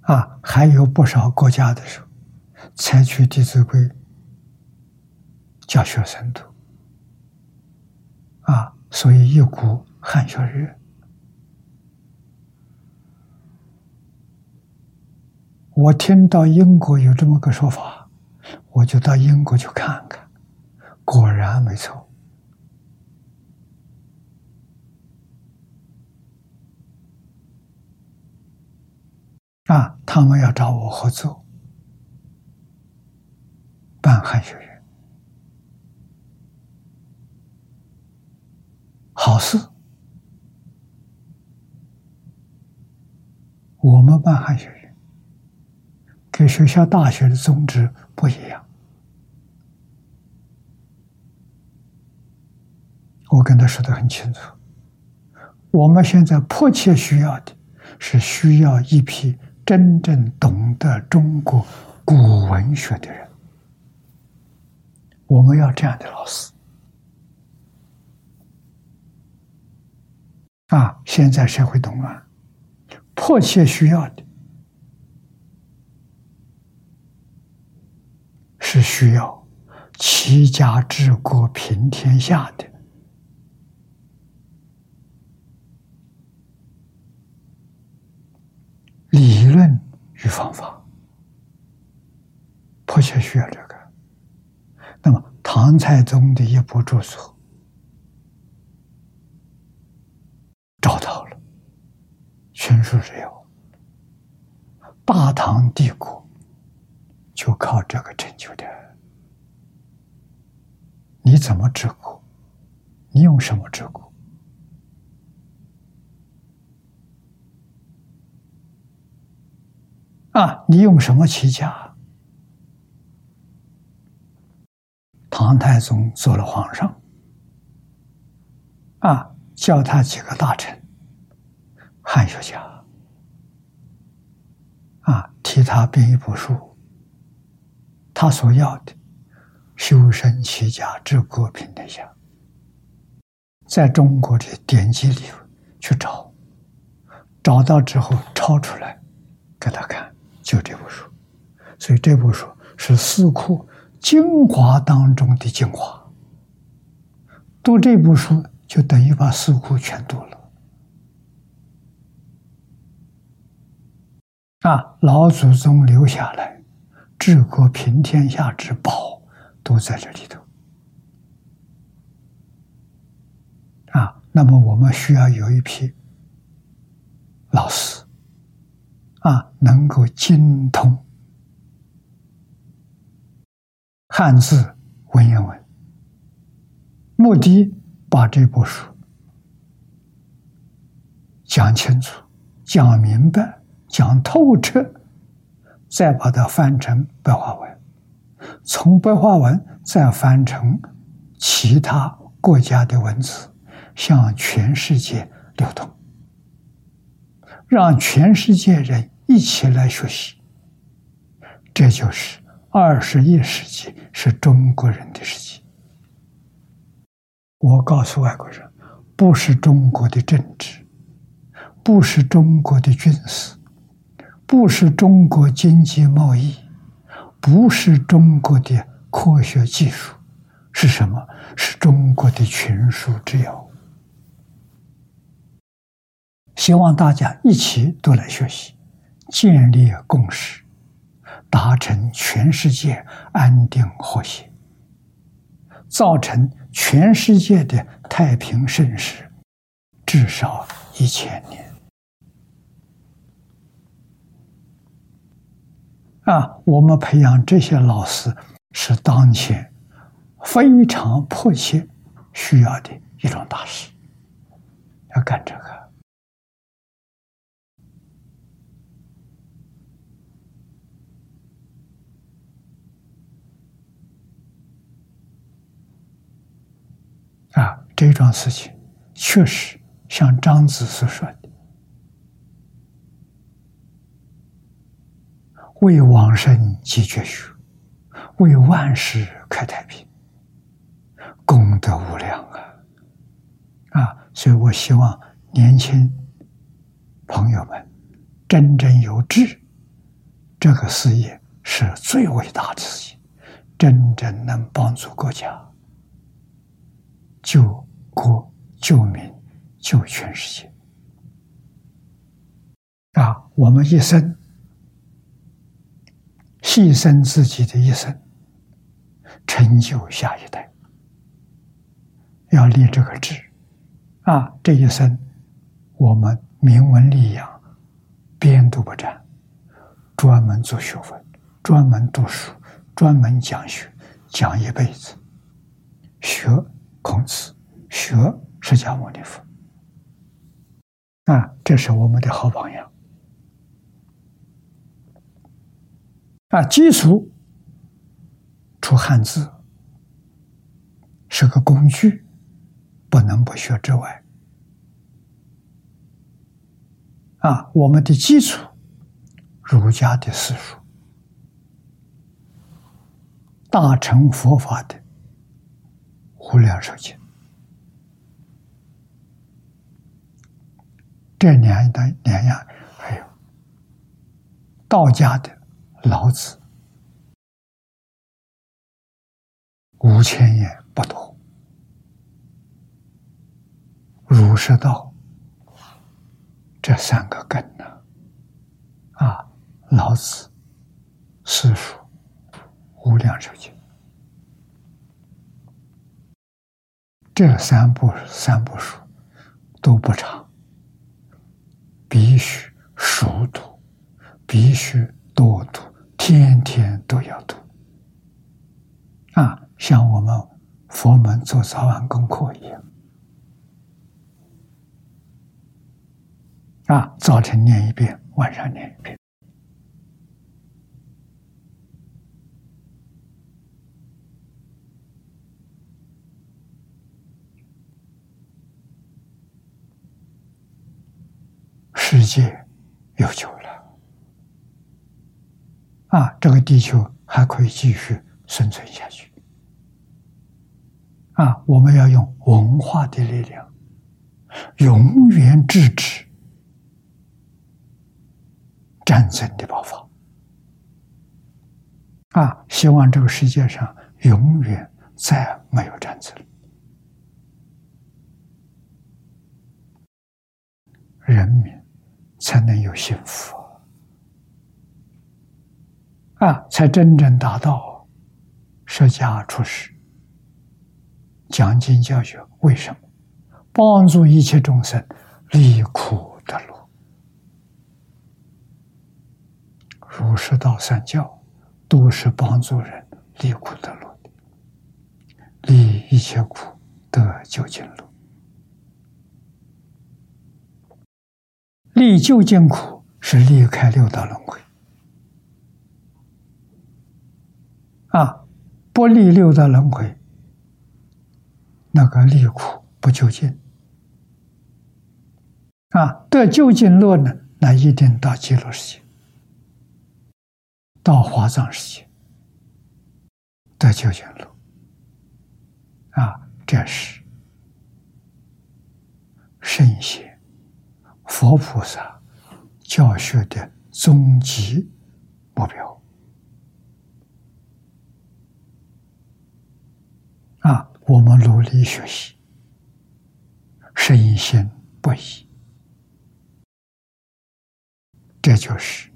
啊！啊，还有不少国家的时候，采取《弟子规》教学深度，啊，所以一股汉学热。我听到英国有这么个说法，我就到英国去看看，果然没错。啊，他们要找我合作办汉学院，好事。我们办汉学院。跟学校、大学的宗旨不一样。我跟他说的很清楚，我们现在迫切需要的是需要一批真正懂得中国古文学的人。我们要这样的老师啊！现在社会动乱，迫切需要的。是需要齐家治国平天下的理论与方法，迫切需要这个。那么，唐太宗的一部著作找到了，全书只有大唐帝国。就靠这个成就的，你怎么治国？你用什么治国？啊，你用什么起家？唐太宗做了皇上，啊，叫他几个大臣，汉学家，啊，替他编一部书。他所要的修身齐家治国平天下，在中国的典籍里去找，找到之后抄出来给他看，就这部书。所以这部书是四库精华当中的精华。读这部书就等于把四库全读了。啊，老祖宗留下来。治国平天下之宝都在这里头啊！那么我们需要有一批老师啊，能够精通汉字文言文，目的把这部书讲清楚、讲明白、讲透彻，再把它翻成白话文，从白话文再翻成其他国家的文字，向全世界流通，让全世界人一起来学习。这就是二十一世纪是中国人的世纪。我告诉外国人，不是中国的政治，不是中国的军事，不是中国经济贸易，不是中国的科学技术，是什么？是中国的群书之友。希望大家一起都来学习，建立共识，达成全世界安定和谐，造成。全世界的太平盛世，至少一千年。啊，我们培养这些老师是当前非常迫切需要的一种大事，要干这个。啊，这桩事情确实像张子所说的，为往生积绝学，为万世开太平，功德无量啊！啊，所以我希望年轻朋友们真正有志，这个事业是最伟大的事业，真正能帮助国家。救国、救民、救全世界啊！我们一生牺牲自己的一生，成就下一代，要立这个志啊！这一生我们明文立养，边读不沾，专门做学问，专门读书，专门讲学，讲一辈子，学。孔子学释迦牟尼佛，啊，这是我们的好榜样。啊，基础出汉字是个工具，不能不学之外，啊，我们的基础儒家的四书，大乘佛法的。无量寿经，这两的两样，还有道家的老子，五千言不多；儒释道。这三个根呢，啊，老子、四书、无量寿经。这三部三部书都不长，必须熟读，必须多读，天天都要读。啊，像我们佛门做早晚功课一样，啊，早晨念一遍，晚上念一遍。世界有救了啊！这个地球还可以继续生存下去啊！我们要用文化的力量，永远制止战争的爆发啊！希望这个世界上永远再没有战争，人民。才能有幸福啊！才真正达到舍家出世、讲经教学。为什么？帮助一切众生离苦得乐。儒释道三教都是帮助人离苦得乐的，离一切苦得究竟乐。离究竟苦是离开六道轮回啊，不离六道轮回，那个离苦不究竟啊，得究竟乐呢，那一定到极乐世界，到华藏世界得究竟乐啊，这是圣贤。佛菩萨教学的终极目标啊！我们努力学习，深信不疑，这就是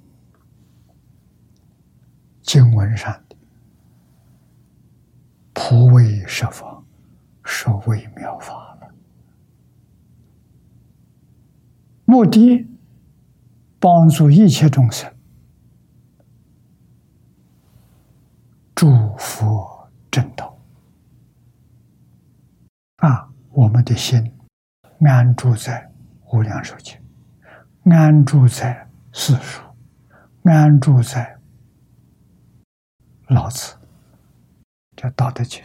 经文上的普为设法，说为妙法了。目的帮助一切众生，祝福正道。啊，我们的心安住在无量寿经，安住在四书，安住在老子，叫道德经。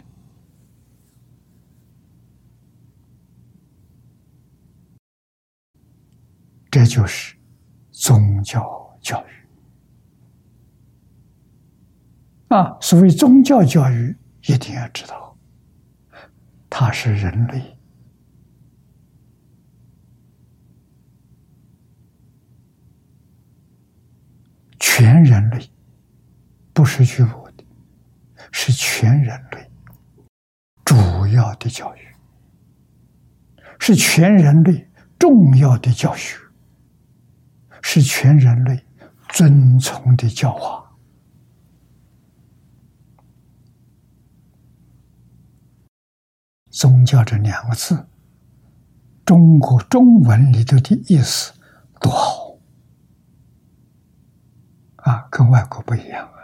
这就是宗教教育啊！所谓宗教教育，一定要知道，它是人类全人类，不是局部的，是全人类主要的教育，是全人类重要的教学。是全人类遵从的教化。宗教这两个字，中国中文里头的意思多好啊，跟外国不一样啊。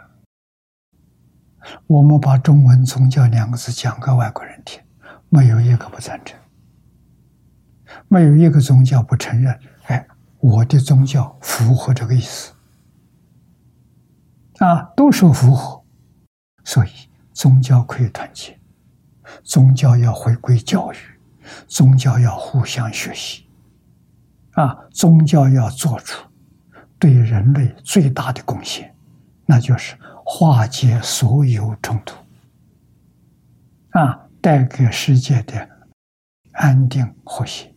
我们把中文宗教两个字讲给外国人听，没有一个不赞成，没有一个宗教不承认。哎。我的宗教符合这个意思啊，都说符合，所以宗教可以团结，宗教要回归教育，宗教要互相学习，啊，宗教要做出对人类最大的贡献，那就是化解所有冲突，啊，带给世界的安定和谐。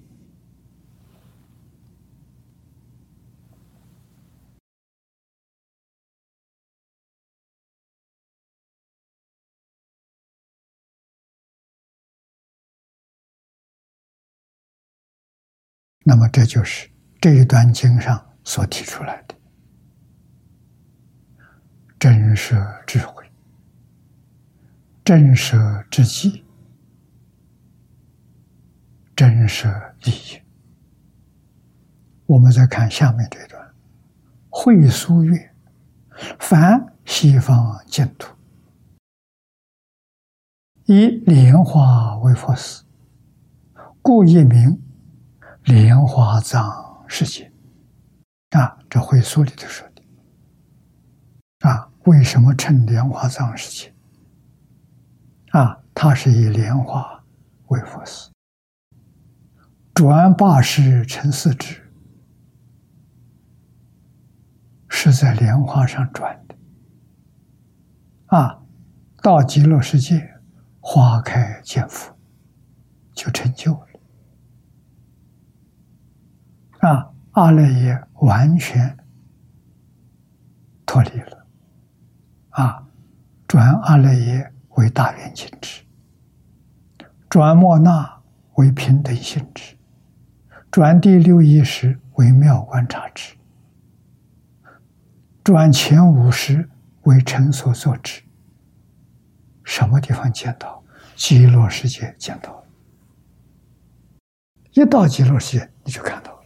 那么，这就是这一段经上所提出来的真实智慧、真实之际、真实意义。我们再看下面这段：会书曰：“凡西方净土，以莲花为佛寺，故一名。”莲花藏世界啊，这会所里头说的啊，为什么称莲花藏世界？啊，它是以莲花为佛寺，转八十成四支，是在莲花上转的啊，到极乐世界，花开见佛，就成就了。啊，阿赖耶完全脱离了，啊，转阿赖耶为大圆镜智，转莫那为平等性质，转第六意识为妙观察智，转前五识为尘所作智。什么地方见到？极乐世界见到了，一到极乐世界你就看到。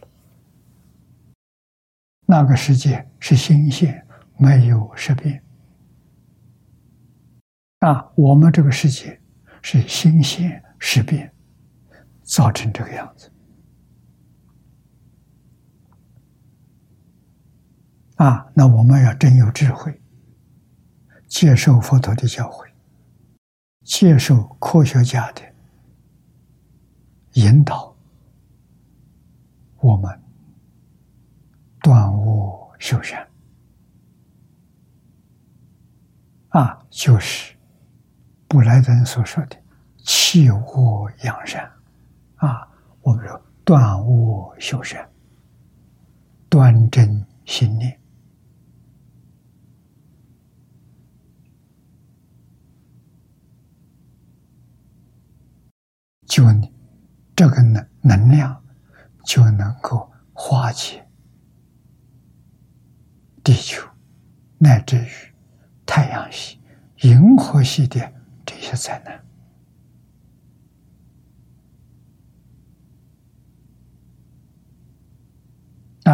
那个世界是新鲜，没有识变啊！我们这个世界是新鲜识变，造成这个样子啊，那我们要真有智慧，接受佛陀的教诲，接受科学家的引导，我们断恶修善。啊，就是布莱登所说的“弃恶扬善”，啊，我们说断恶修善，端正心念，就这个能能量就能够化解地球，乃至于。太阳系、银河系的这些灾难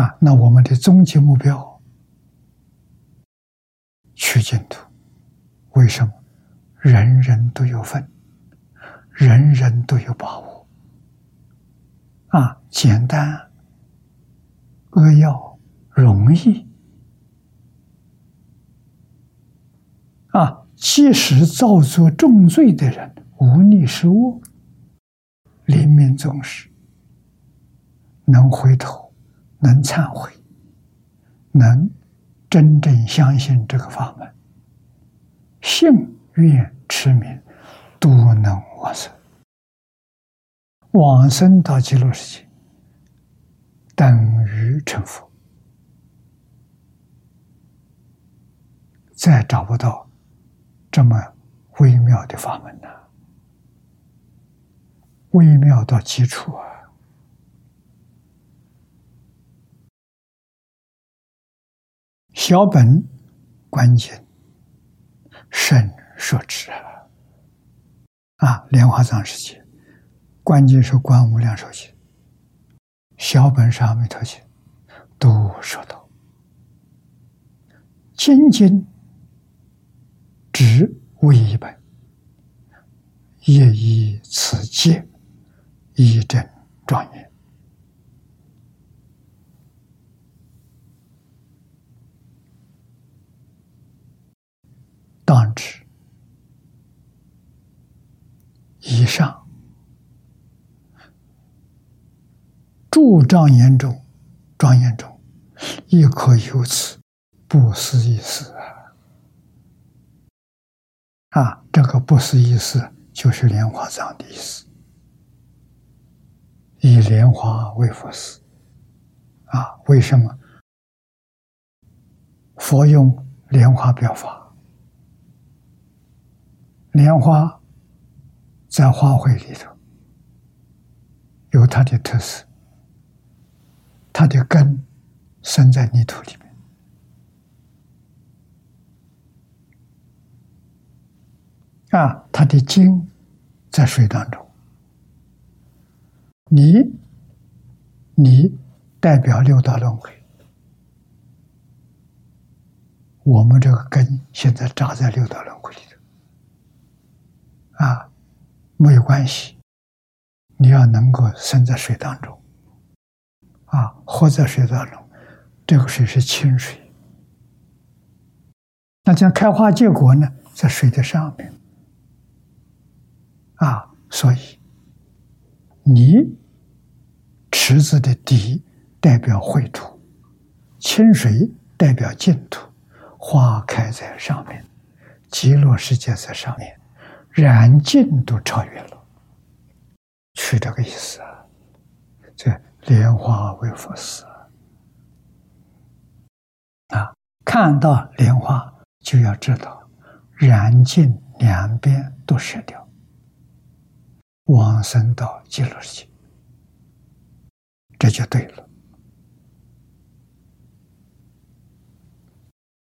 啊，那我们的终极目标取净土，为什么？人人都有份，人人都有把握啊，简单、扼要、容易。啊！即使造作重罪的人，无逆失恶，临命终时，能回头，能忏悔，能真正相信这个法门，信愿持名，都能往生。往生到极乐世界，等于成佛，再找不到。这么微妙的法门呢？微妙到基础啊！小本关键，慎说之啊！啊，莲花藏世界，关键是观无量寿经，小本上弥陀经都说到，精进。只为一本，业以此戒，以正庄严。当知以上诸庄严中，庄严中亦可由此不思议事啊。啊，这个不是意思，就是莲花藏的意思，以莲花为佛寺。啊，为什么？佛用莲花表法，莲花在花卉里头有它的特色，它的根生在泥土里面。啊，它的茎在水当中，你，你代表六道轮回，我们这个根现在扎在六道轮回里头，啊，没有关系，你要能够生在水当中，啊，活在水当中，这个水是清水，那将开花结果呢，在水的上面。啊，所以泥池子的底代表秽土，清水代表净土，花开在上面，极乐世界在上面，染净都超越了，是这个意思啊。这莲花为佛寺啊，看到莲花就要知道染净两边都舍掉。往生到极乐世界，这就对了。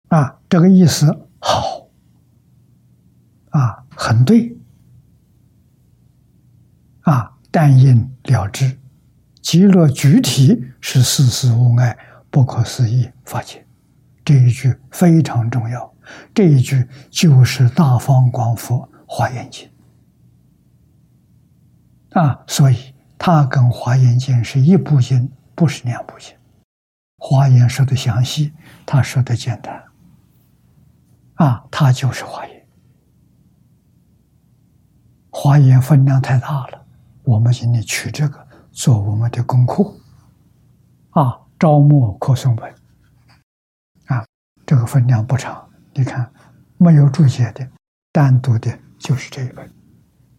啊，这个意思好，啊，很对，啊，但应了之。极乐具体是世事无碍、不可思议法界，这一句非常重要。这一句就是大方广佛华严经。啊，所以它跟《华严经》是一部经，不是两部经。《华严说的详细，他说的简单。啊，他就是华严。华严分量太大了，我们今天取这个做我们的功课。啊，招募可诵本。啊，这个分量不长，你看，没有注解的，单独的就是这一本。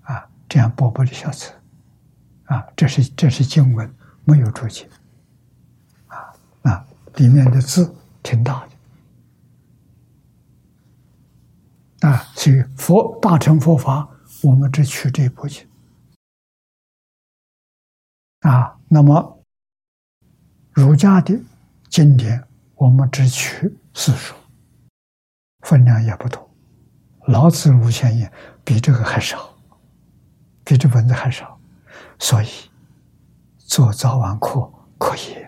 啊，这样薄薄的小册。啊，这是这是经文，没有注解。啊啊，里面的字挺大的。啊，所以佛大乘佛法，我们只取这一部经。啊，那么儒家的经典，我们只取四书，分量也不多。老子五千言比这个还少，比这文字还少。所以，做早晚课可以，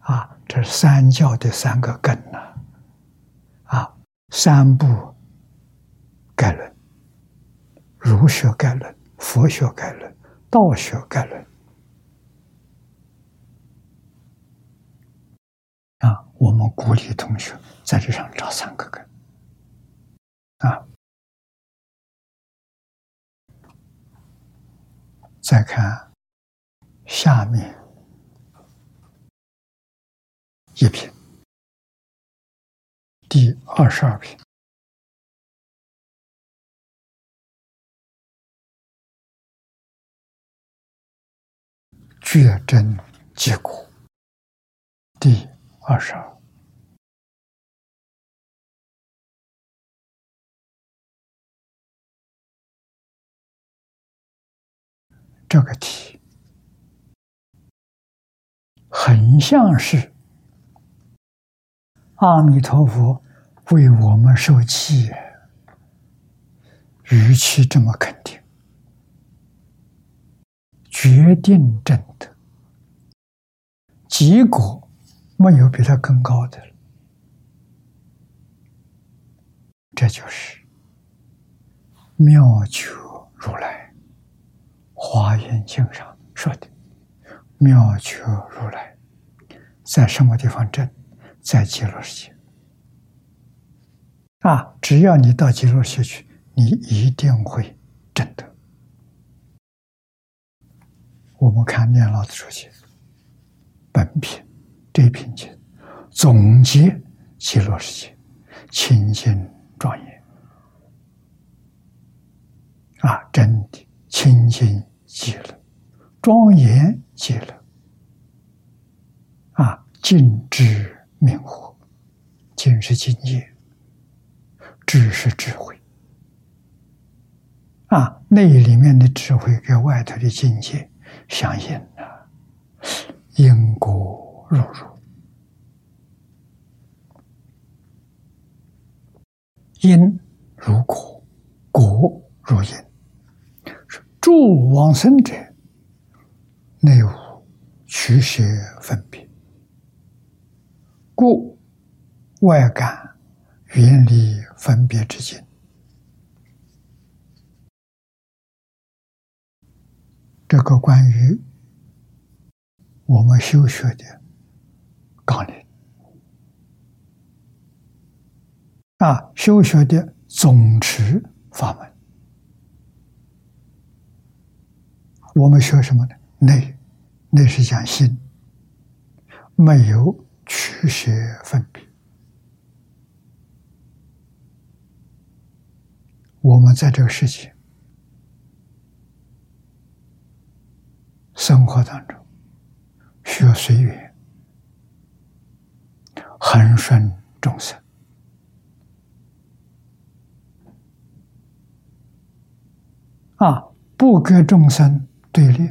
啊，这是三教的三个根呐，啊，三部概论，儒学概论、佛学概论、道学概论，啊，我们鼓励同学在这上找三个根，啊。再看下面一篇，第二十二篇，绝真结果，第二十二。这个题很像是阿弥陀佛为我们受气，语气这么肯定，决定真的，结果没有比他更高的了，这就是妙觉如来。华严经上说的“妙觉如来”在什么地方证？在极乐世界啊！只要你到极乐世界去，你一定会证得。我们看念老子书记本品这品经，总结极乐世界清净庄严啊，真的清净。极乐，庄严极乐，啊，静智明活，静是境界，智是智慧，啊，内里面的智慧跟外头的境界相应啊，因果如如，因如果，果如因。诸往生者，内无取舍分别，故外感远离分别之境。这个关于我们修学的纲领啊，修学的总持法门。我们学什么呢？内，内是讲心，没有取舍分别。我们在这个世界生活当中，需要随缘，恒顺众生啊，不跟众生。对立，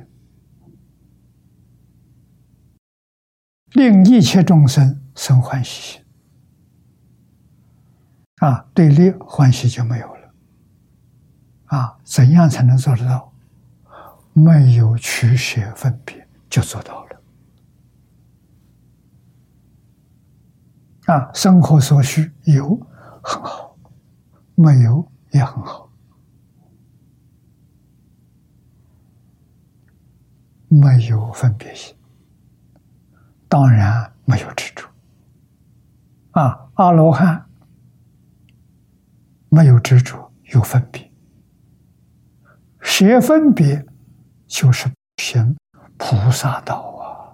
令一切众生生欢喜心。啊，对立欢喜就没有了。啊，怎样才能做得到？没有取舍分别，就做到了。啊，生活所需有很好，没有也很好。没有分别心，当然没有执着。啊，阿罗汉没有执着，有分别。谁分别，就是行菩萨道啊，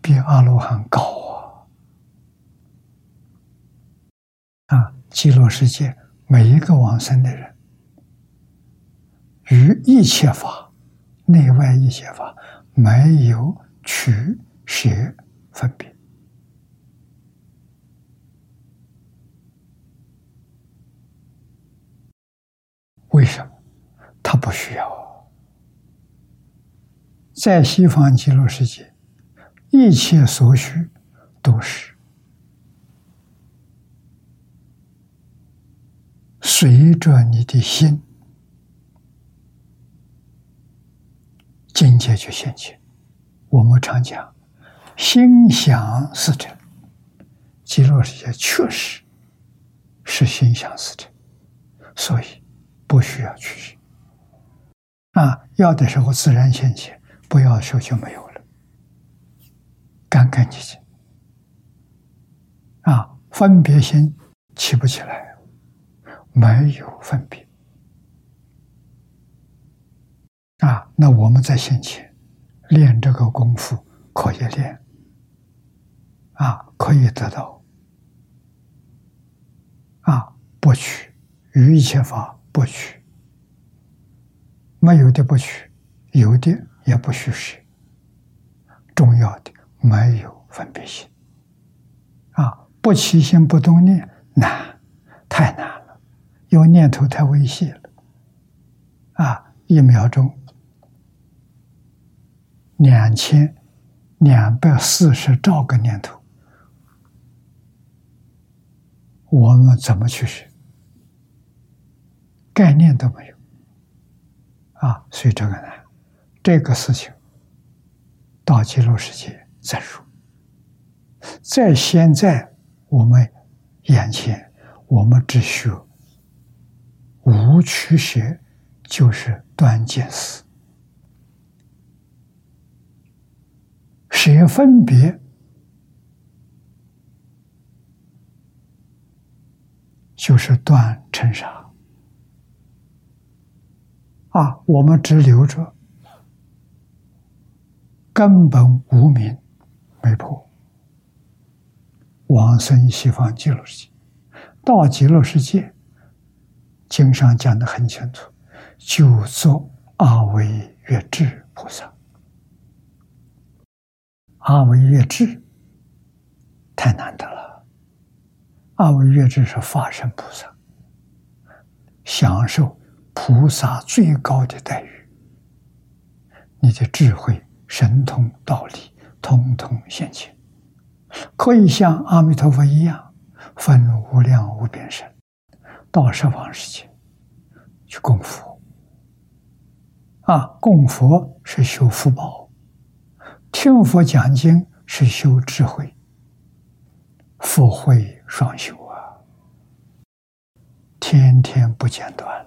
比阿罗汉高啊！啊，极乐世界每一个往生的人，与一切法、内外一切法没有取舍分别。为什么？他不需要。在西方极乐世界，一切所需都是随着你的心境界就现前。我们常讲“心想事成”，极乐世界确实是心想事成，所以。不需要去啊，要的时候自然现前，不要的时候就没有了，干干净净啊，分别心起不起来，没有分别啊，那我们在现前练这个功夫可以练啊，可以得到啊，不取于一切法。不取，没有的不取，有的也不许舍。重要的没有分别心，啊，不起心不动念难，太难了，因为念头太微细了，啊，一秒钟两千两百四十兆个念头，我们怎么去学？概念都没有啊，所以这个呢，这个事情到极乐世界再说。在现在我们眼前，我们只需无取学，就是断见思，舍分别，就是断尘沙。啊，我们只留着根本无名没破，往生西方极乐世界。到极乐世界，经上讲的很清楚，就做阿惟越智菩萨。阿惟越智太难得了，阿惟越智是法身菩萨，享受。菩萨最高的待遇，你的智慧、神通、道理，通通现前，可以像阿弥陀佛一样，分无量无边身，到十方世界去供佛。啊，供佛是修福报，听佛讲经是修智慧，福慧双修啊，天天不间断。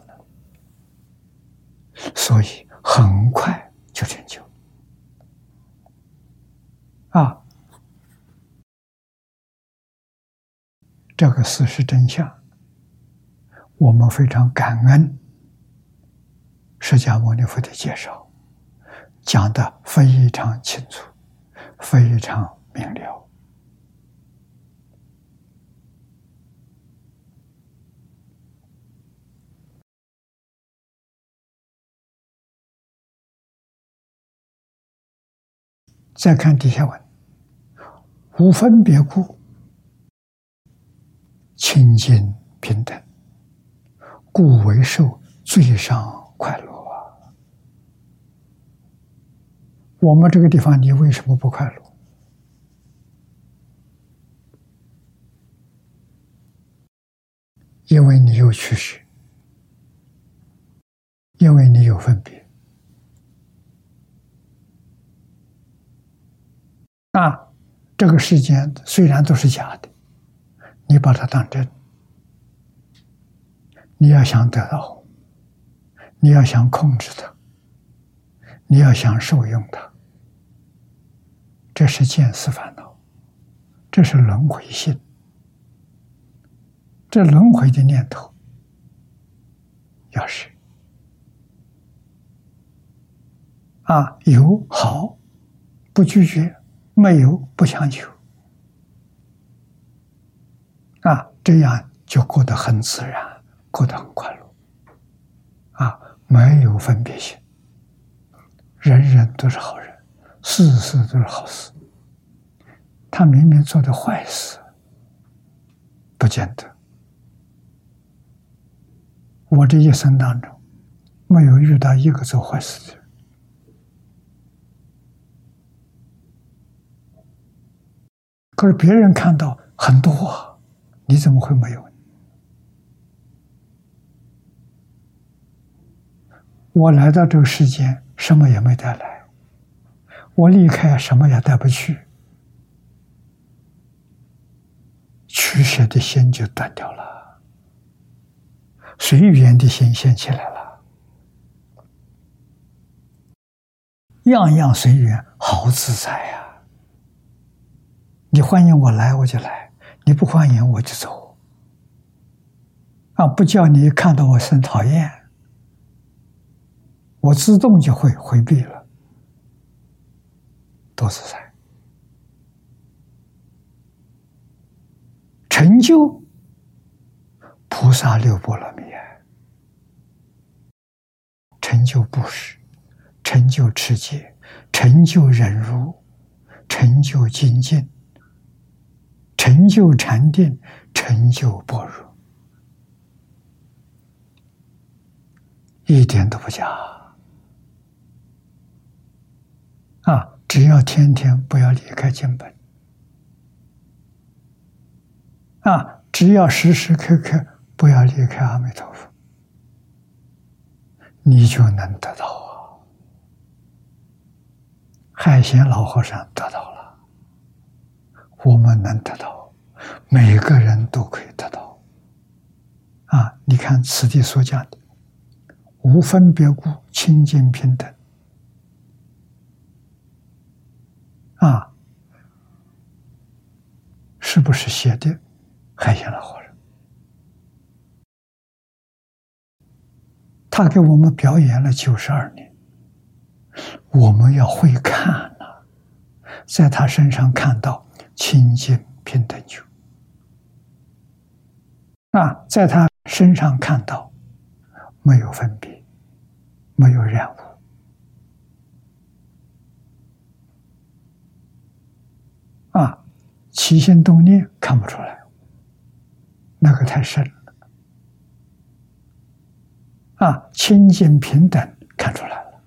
所以很快就成就啊！这个事实真相，我们非常感恩释迦牟尼佛的介绍，讲的非常清楚，非常明了。再看底下文，无分别故，清净平等，故为受最上快乐啊！我们这个地方，你为什么不快乐？因为你有趋势，因为你有分别。啊，这个世间虽然都是假的，你把它当真，你要想得到，你要想控制它，你要想受用它，这是见思烦恼。这是轮回性。这轮回的念头，要是啊有好不拒绝，没有不强求，啊这样就过得很自然，过得很快乐，啊没有分别心，人人都是好人，事事都是好事，他明明做的坏事，不见得。我这一生当中，没有遇到一个做坏事的人，可是别人看到很多，你怎么会没有？我来到这个世间，什么也没带来，我离开，什么也带不去，取舍的心就断掉了。随缘的心现起来了，样样随缘，好自在呀！你欢迎我来，我就来；你不欢迎，我就走。啊，不叫你看到我生讨厌，我自动就会回避了，多自在，成就。菩萨六波罗蜜，成就布施，成就持戒，成就忍辱，成就精进，成就禅定，成就般若，一点都不假。啊，只要天天不要离开经本，啊，只要时时刻刻。不要离开阿弥陀佛，你就能得到啊！海贤老和尚得到了，我们能得到，每个人都可以得到。啊，你看此地所讲的“无分别故，清净平等”，啊，是不是写的海贤老和尚？他给我们表演了九十二年，我们要会看了，在他身上看到清净平等就啊，在他身上看到没有分别，没有染污啊，起心动念看不出来，那个太深了。啊，清净平等看出来了，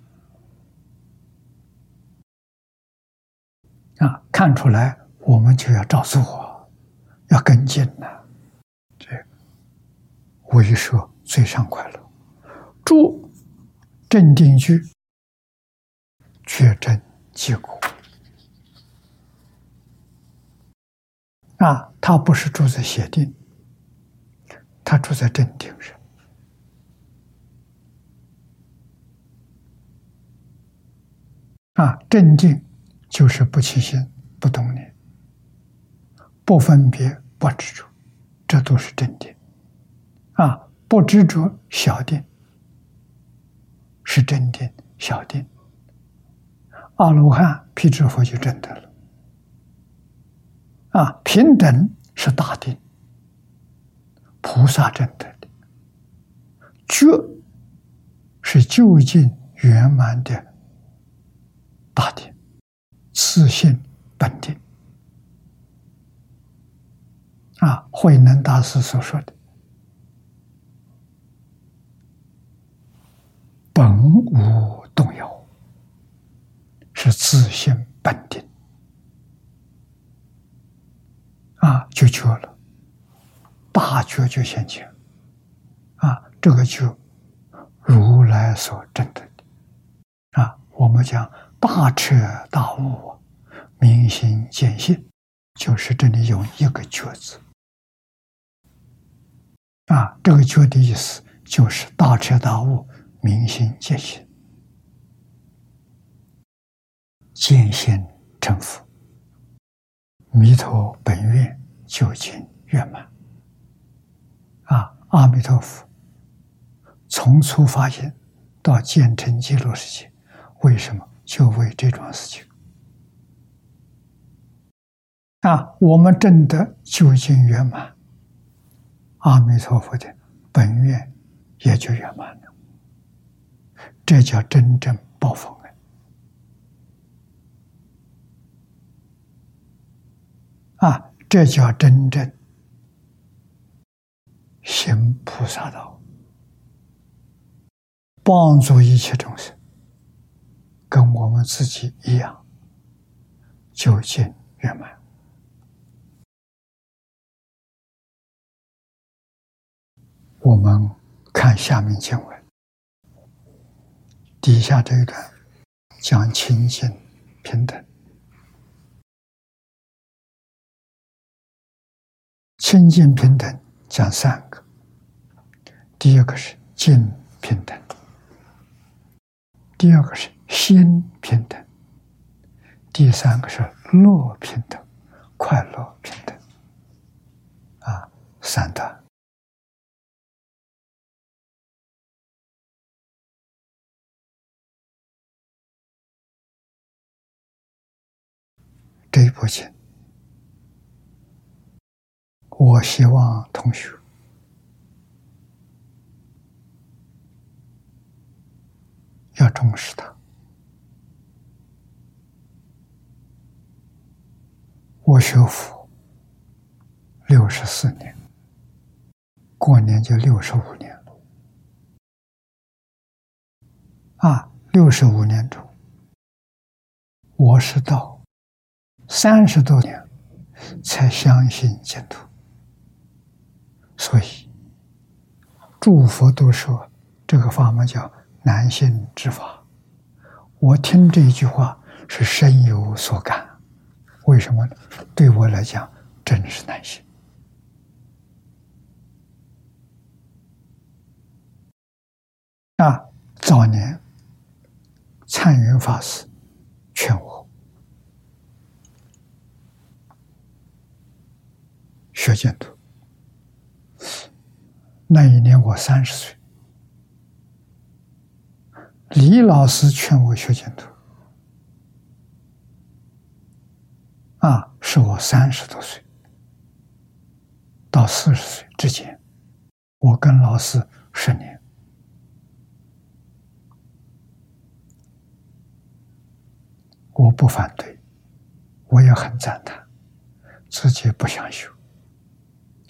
啊，看出来我们就要照做，要跟进了。这为说最上快乐，住镇定居，确证结果。啊，他不是住在邪定，他住在正定上。啊，镇定就是不起心、不动念、不分别、不执着，这都是镇定。啊，不执着小定是镇定小定。阿罗汉、辟支佛就证得了。啊，平等是大定，菩萨证得的。觉是究竟圆满的。大定，自信本定啊！慧能大师所说的“本无动摇”，是自信本定啊，就觉了，大觉就现前啊！这个就如来所证得的啊，我们讲。大彻大悟，明心见性，就是这里用一个“觉”字啊。这个“觉”的意思就是大彻大悟，明心见性，见性成佛，弥陀本愿究竟圆满。啊，阿弥陀佛，从初发心到建成极乐世界，为什么就为这桩事情？啊，我们真的究竟圆满，阿弥陀佛的本愿也就圆满了。这叫真正报佛恩啊！这叫真正行菩萨道，帮助一切众生，跟我们自己一样，究竟圆满。我们看下面经文。底下这一段讲清净平等，清净平等讲三个，第一个是净平等，第二个是心平等，第三个是乐平等，快乐平等，啊，三段。这一部经，我希望同学要重视它。我学佛六十四年，过年就六十五年了。啊，六十五年中，我是到。三十多年才相信净土，所以诸佛都说这个法门叫难信之法。我听这一句话是深有所感。为什么呢？对我来讲，真是难信。啊，早年参云法师劝我。学净土，那一年我三十岁。李老师劝我学净土，啊，是我三十多岁到四十岁之间，我跟老师十年，我不反对，我也很赞叹，自己不想学。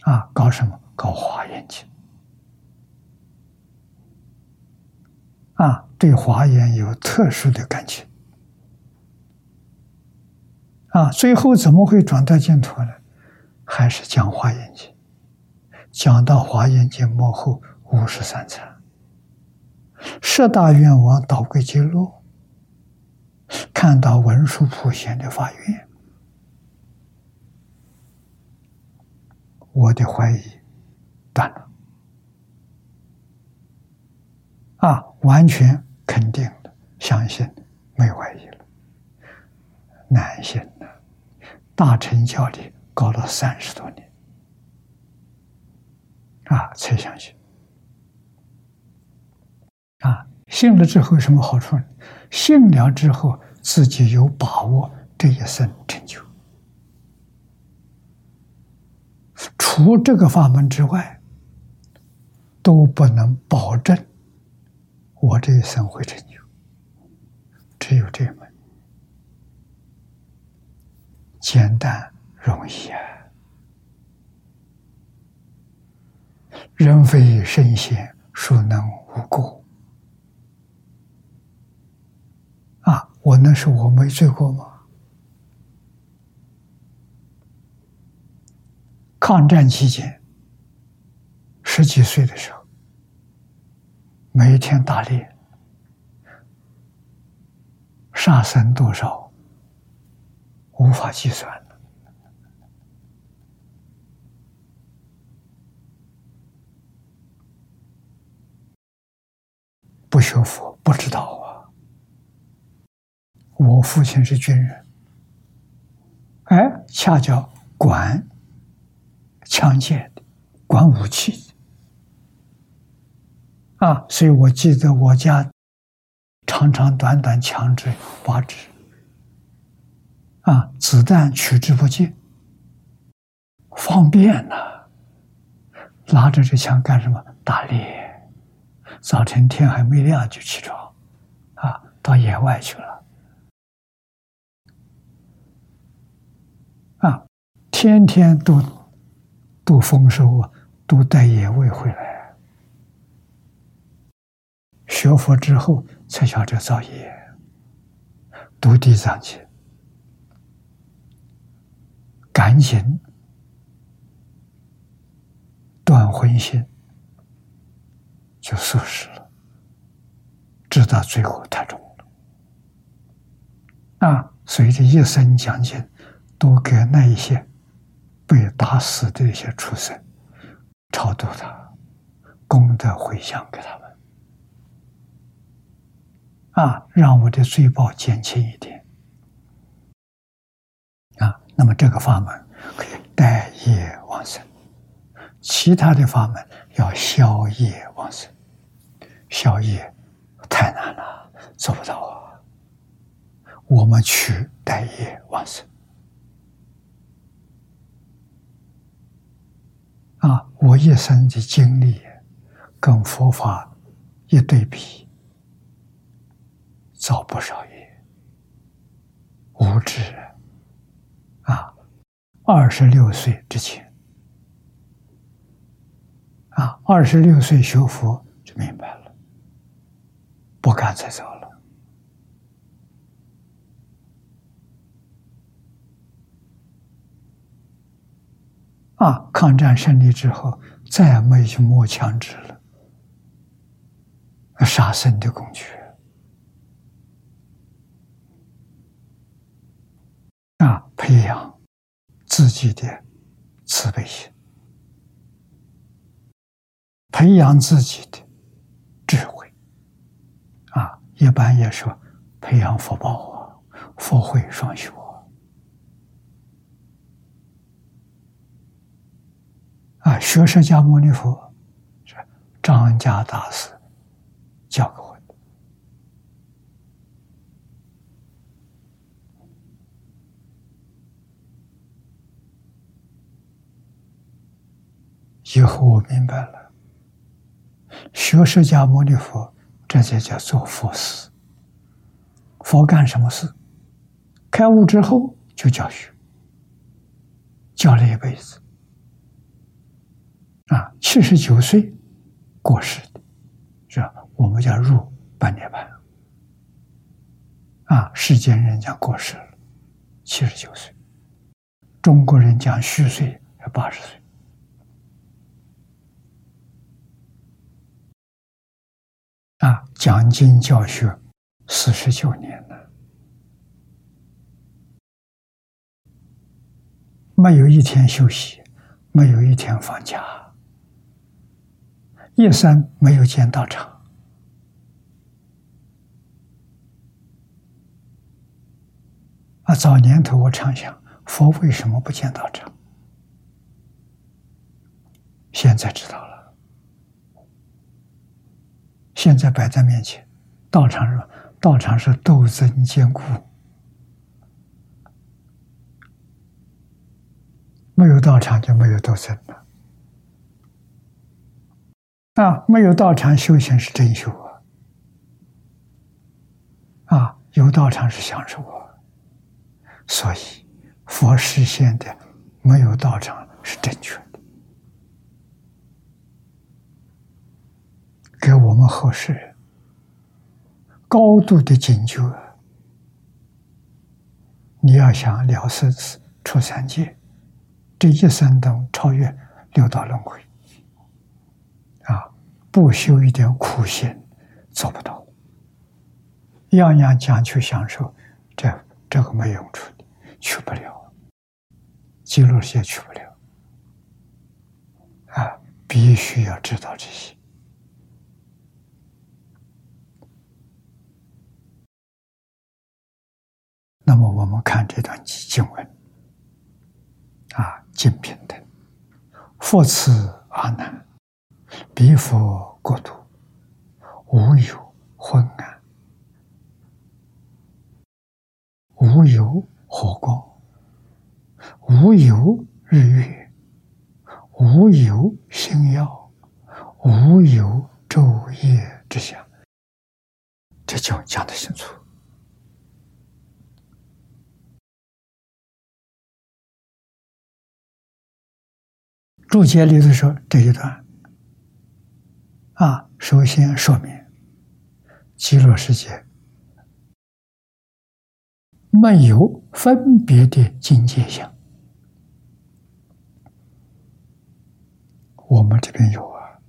啊，搞什么？搞华严经。啊，对华严有特殊的感情。啊，最后怎么会转到净土呢？还是讲华严经，讲到华严经幕后五十三参，十大愿王导归极乐，看到文殊普贤的法愿。我的怀疑断了，啊，完全肯定的，相信没怀疑了。难信的，大乘教的搞了三十多年，啊，才相信。啊，信了之后有什么好处呢？信了之后，自己有把握这一生成就。除这个法门之外，都不能保证我这一生会成就。只有这门，简单容易啊！人非圣贤，孰能无过？啊，我能说我没罪过吗？抗战期间，十几岁的时候，每天打猎，杀生多少，无法计算不学佛不知道啊。我父亲是军人，哎。恰巧管枪械的，管武器啊！所以我记得我家长长短短枪支八纸啊，子弹取之不尽，方便呐！拿着这枪干什么？打猎。早晨天还没亮就起床，啊，到野外去了，啊，天天都都丰收啊，都带野味回来。学佛之后才晓得造业，读地藏经，赶紧断荤腥。就素食了，直到最后太重了啊！随着一生讲经，都给那一些被打死的一些畜生超度他，功德回向给他们啊，让我的罪报减轻一点啊。那么这个法门可以待业往生，其他的法门要消业往生。消业太难了，做不到啊！我们去待业往生啊！我一生的经历跟佛法一对比，造不少业，无知啊！二十六岁之前啊，二十六岁学佛就明白了。不敢再走了啊！抗战胜利之后，再也没有去摸枪支了，杀生的工具啊！培养自己的慈悲心，培养自己的智慧啊。一般也说，培养福报啊，福慧双修啊。学释迦牟尼佛是张家大师教给我的，以后我明白了，学释迦牟尼佛。这就叫做佛事。佛干什么事？开悟之后就教学，教了一辈子。啊，七十九岁过世的，是吧？我们叫入半涅盘。啊，世间人讲过世了，七十九岁；中国人讲虚岁是八十岁。啊，讲经教学四十九年了，没有一天休息，没有一天放假，一生没有见道场。啊，早年头我常想，佛为什么不见道场？现在知道了。现在摆在面前，道场是道场是斗争坚固，没有道场就没有斗争了。啊，没有道场修行是真修啊！啊，有道场是享受啊！所以佛实现的没有道场是正确。给我们后世高度的警觉。你要想了生死、出三界，这一生中超越六道轮回，啊，不修一点苦行做不到。样样讲求享受，这这个没用处的，去不了，极乐世界去不了。啊，必须要知道这些。那么我们看这段经文，啊净平等，复次阿难，彼佛国土无有昏暗，无有火光，无有日月，无有星耀，无有昼夜之相。这就讲得清楚。注解里头说这一段啊，首先说明极乐世界没有分别的境界相，我们这边有啊，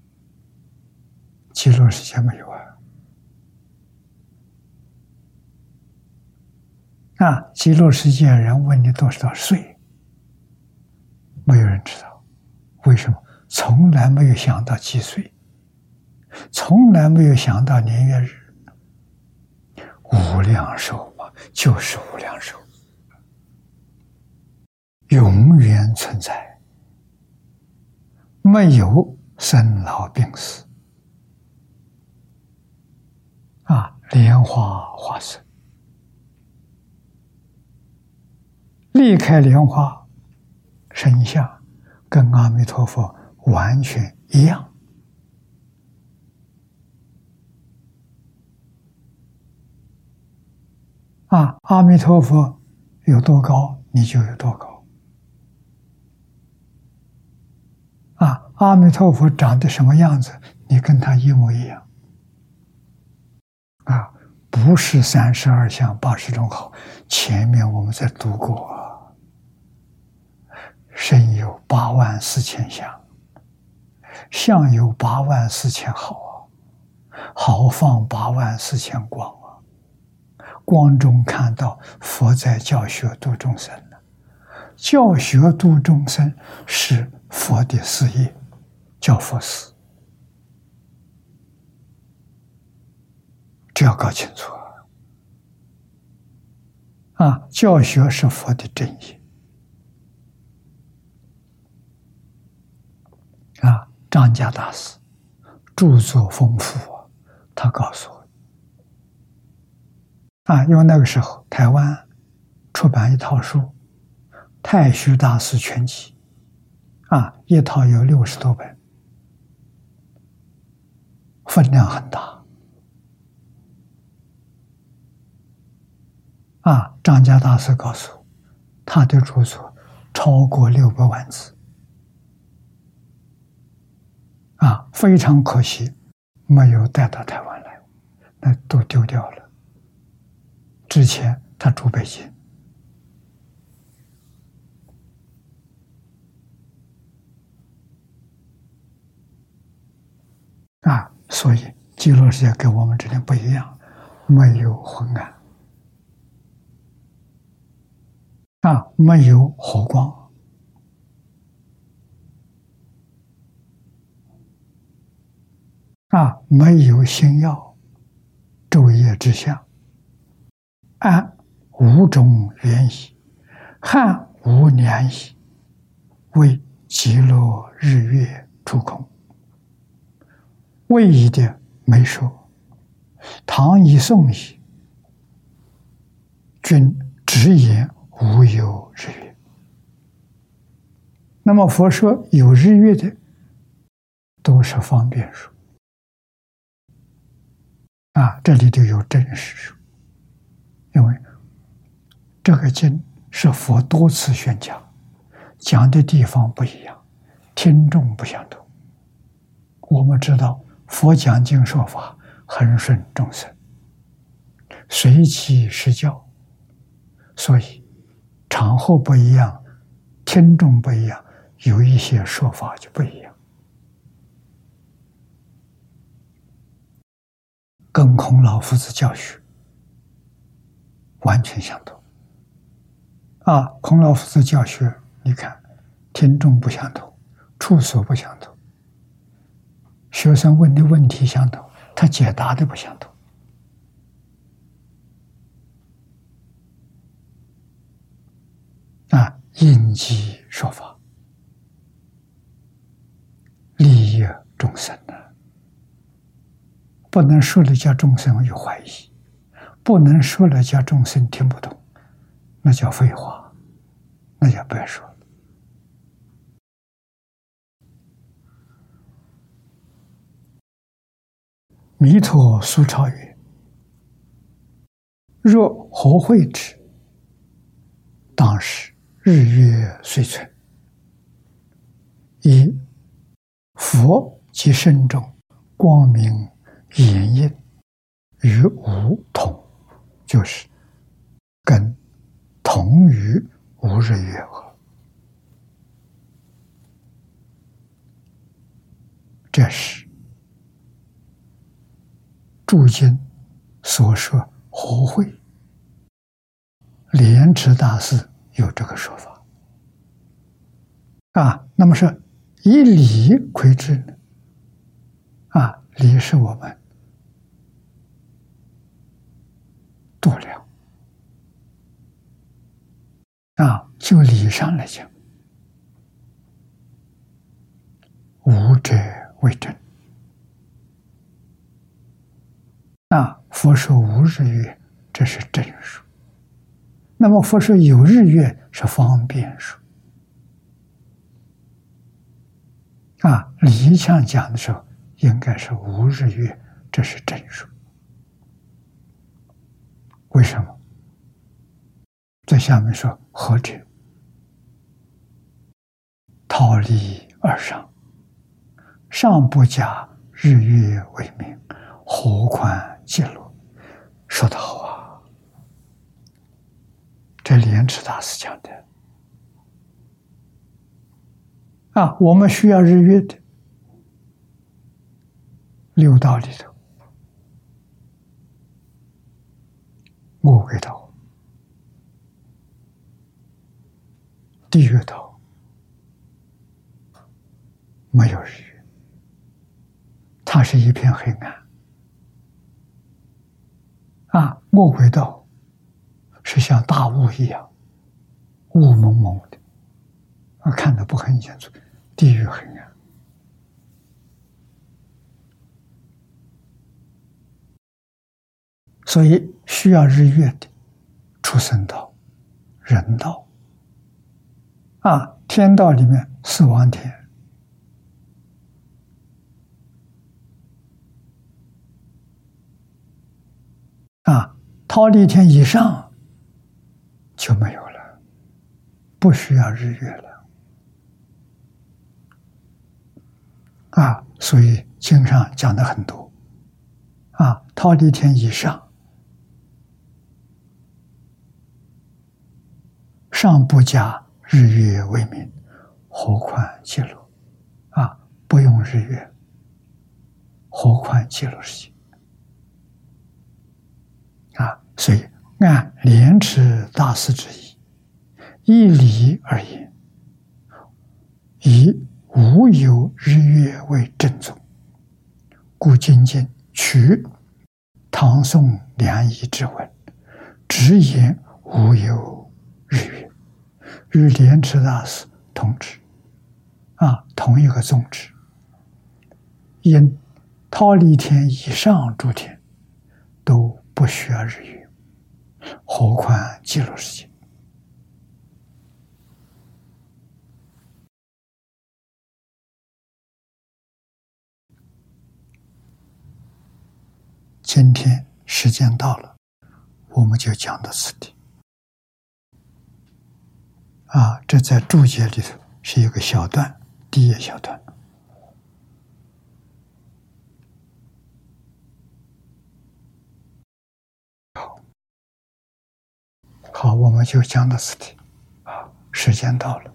极乐世界没有啊。啊，极乐世界人问你多少岁？没有人知道。为什么从来没有想到几岁？从来没有想到年月日？无量寿嘛，就是无量寿，永远存在，没有生老病死。啊，莲花化身，离开莲花，身相。跟阿弥陀佛完全一样啊！阿弥陀佛有多高，你就有多高啊！阿弥陀佛长得什么样子，你跟他一模一样啊！不是三十二相八十种好，前面我们在读过。身有八万四千相，相有八万四千好啊，好放八万四千光啊，光中看到佛在教学度众生呢，教学度众生是佛的事业，教佛事，这要搞清楚啊！啊，教学是佛的正业。张家大师著作丰富，他告诉我啊，因为那个时候台湾出版一套书《太虚大师全集》，啊，一套有六十多本，分量很大。啊，张家大师告诉我他的著作超过六百万字。啊，非常可惜，没有带到台湾来，那都丢掉了。之前他住北京，啊，所以极乐世界跟我们这边不一样，没有昏暗，啊，没有火光。啊，没有星耀，昼夜之相，暗无中原矣，汉无年矣，为极乐日月出空。为一的没说，唐以宋矣，君直言无有日月。那么佛说有日月的，都是方便说。啊，这里就有真实，因为这个经是佛多次宣讲，讲的地方不一样，听众不相同。我们知道佛讲经说法恒顺众生，随其施教，所以场合不一样，听众不一样，有一些说法就不一样。跟孔老夫子教学完全相同。啊，孔老夫子教学，你看，听众不相同，处所不相同，学生问的问题相同，他解答的不相同。啊，应机说法，利益众生。不能说了叫众生有怀疑，不能说了叫众生听不懂，那叫废话，那叫白说。弥陀苏超云：“若何会之？当时日月虽存，以佛及身中光明眼映与无同，就是跟同于无日月合。这是。”诸经所说和会，莲池大师有这个说法啊。那么说以理窥之？啊，理是我们度量啊，就理上来讲，无者为真。啊，佛说无日月，这是正数。那么佛说有日月是方便数。啊，理想讲的时候应该是无日月，这是正数。为什么？在下面说何者？逃离而上，上不假日月为名，何况？记录说的好啊！这莲池大师讲的啊，我们需要日月的六道里头，我轨道、地狱道没有日月，它是一片黑暗。啊，魔鬼道是像大雾一样，雾蒙蒙的，啊，看的不很清楚。地狱黑暗，所以需要日月的出生道、人道。啊，天道里面死亡天。啊，逃离天以上就没有了，不需要日月了。啊，所以经上讲的很多。啊，逃离天以上，上不加日月为名，何况记录？啊，不用日月，何况记录事情？啊，所以按莲池大师之意，依理而言，以无有日月为正宗，故今经取唐宋两仪之文，直言无有日月，与莲池大师同旨，啊，同一个宗旨。因忉利天以上诸天都。不需要日语，何况记录事情。今天时间到了，我们就讲到此地。啊，这在注解里头是一个小段，第一小段。好，我们就讲到此地，啊，时间到了。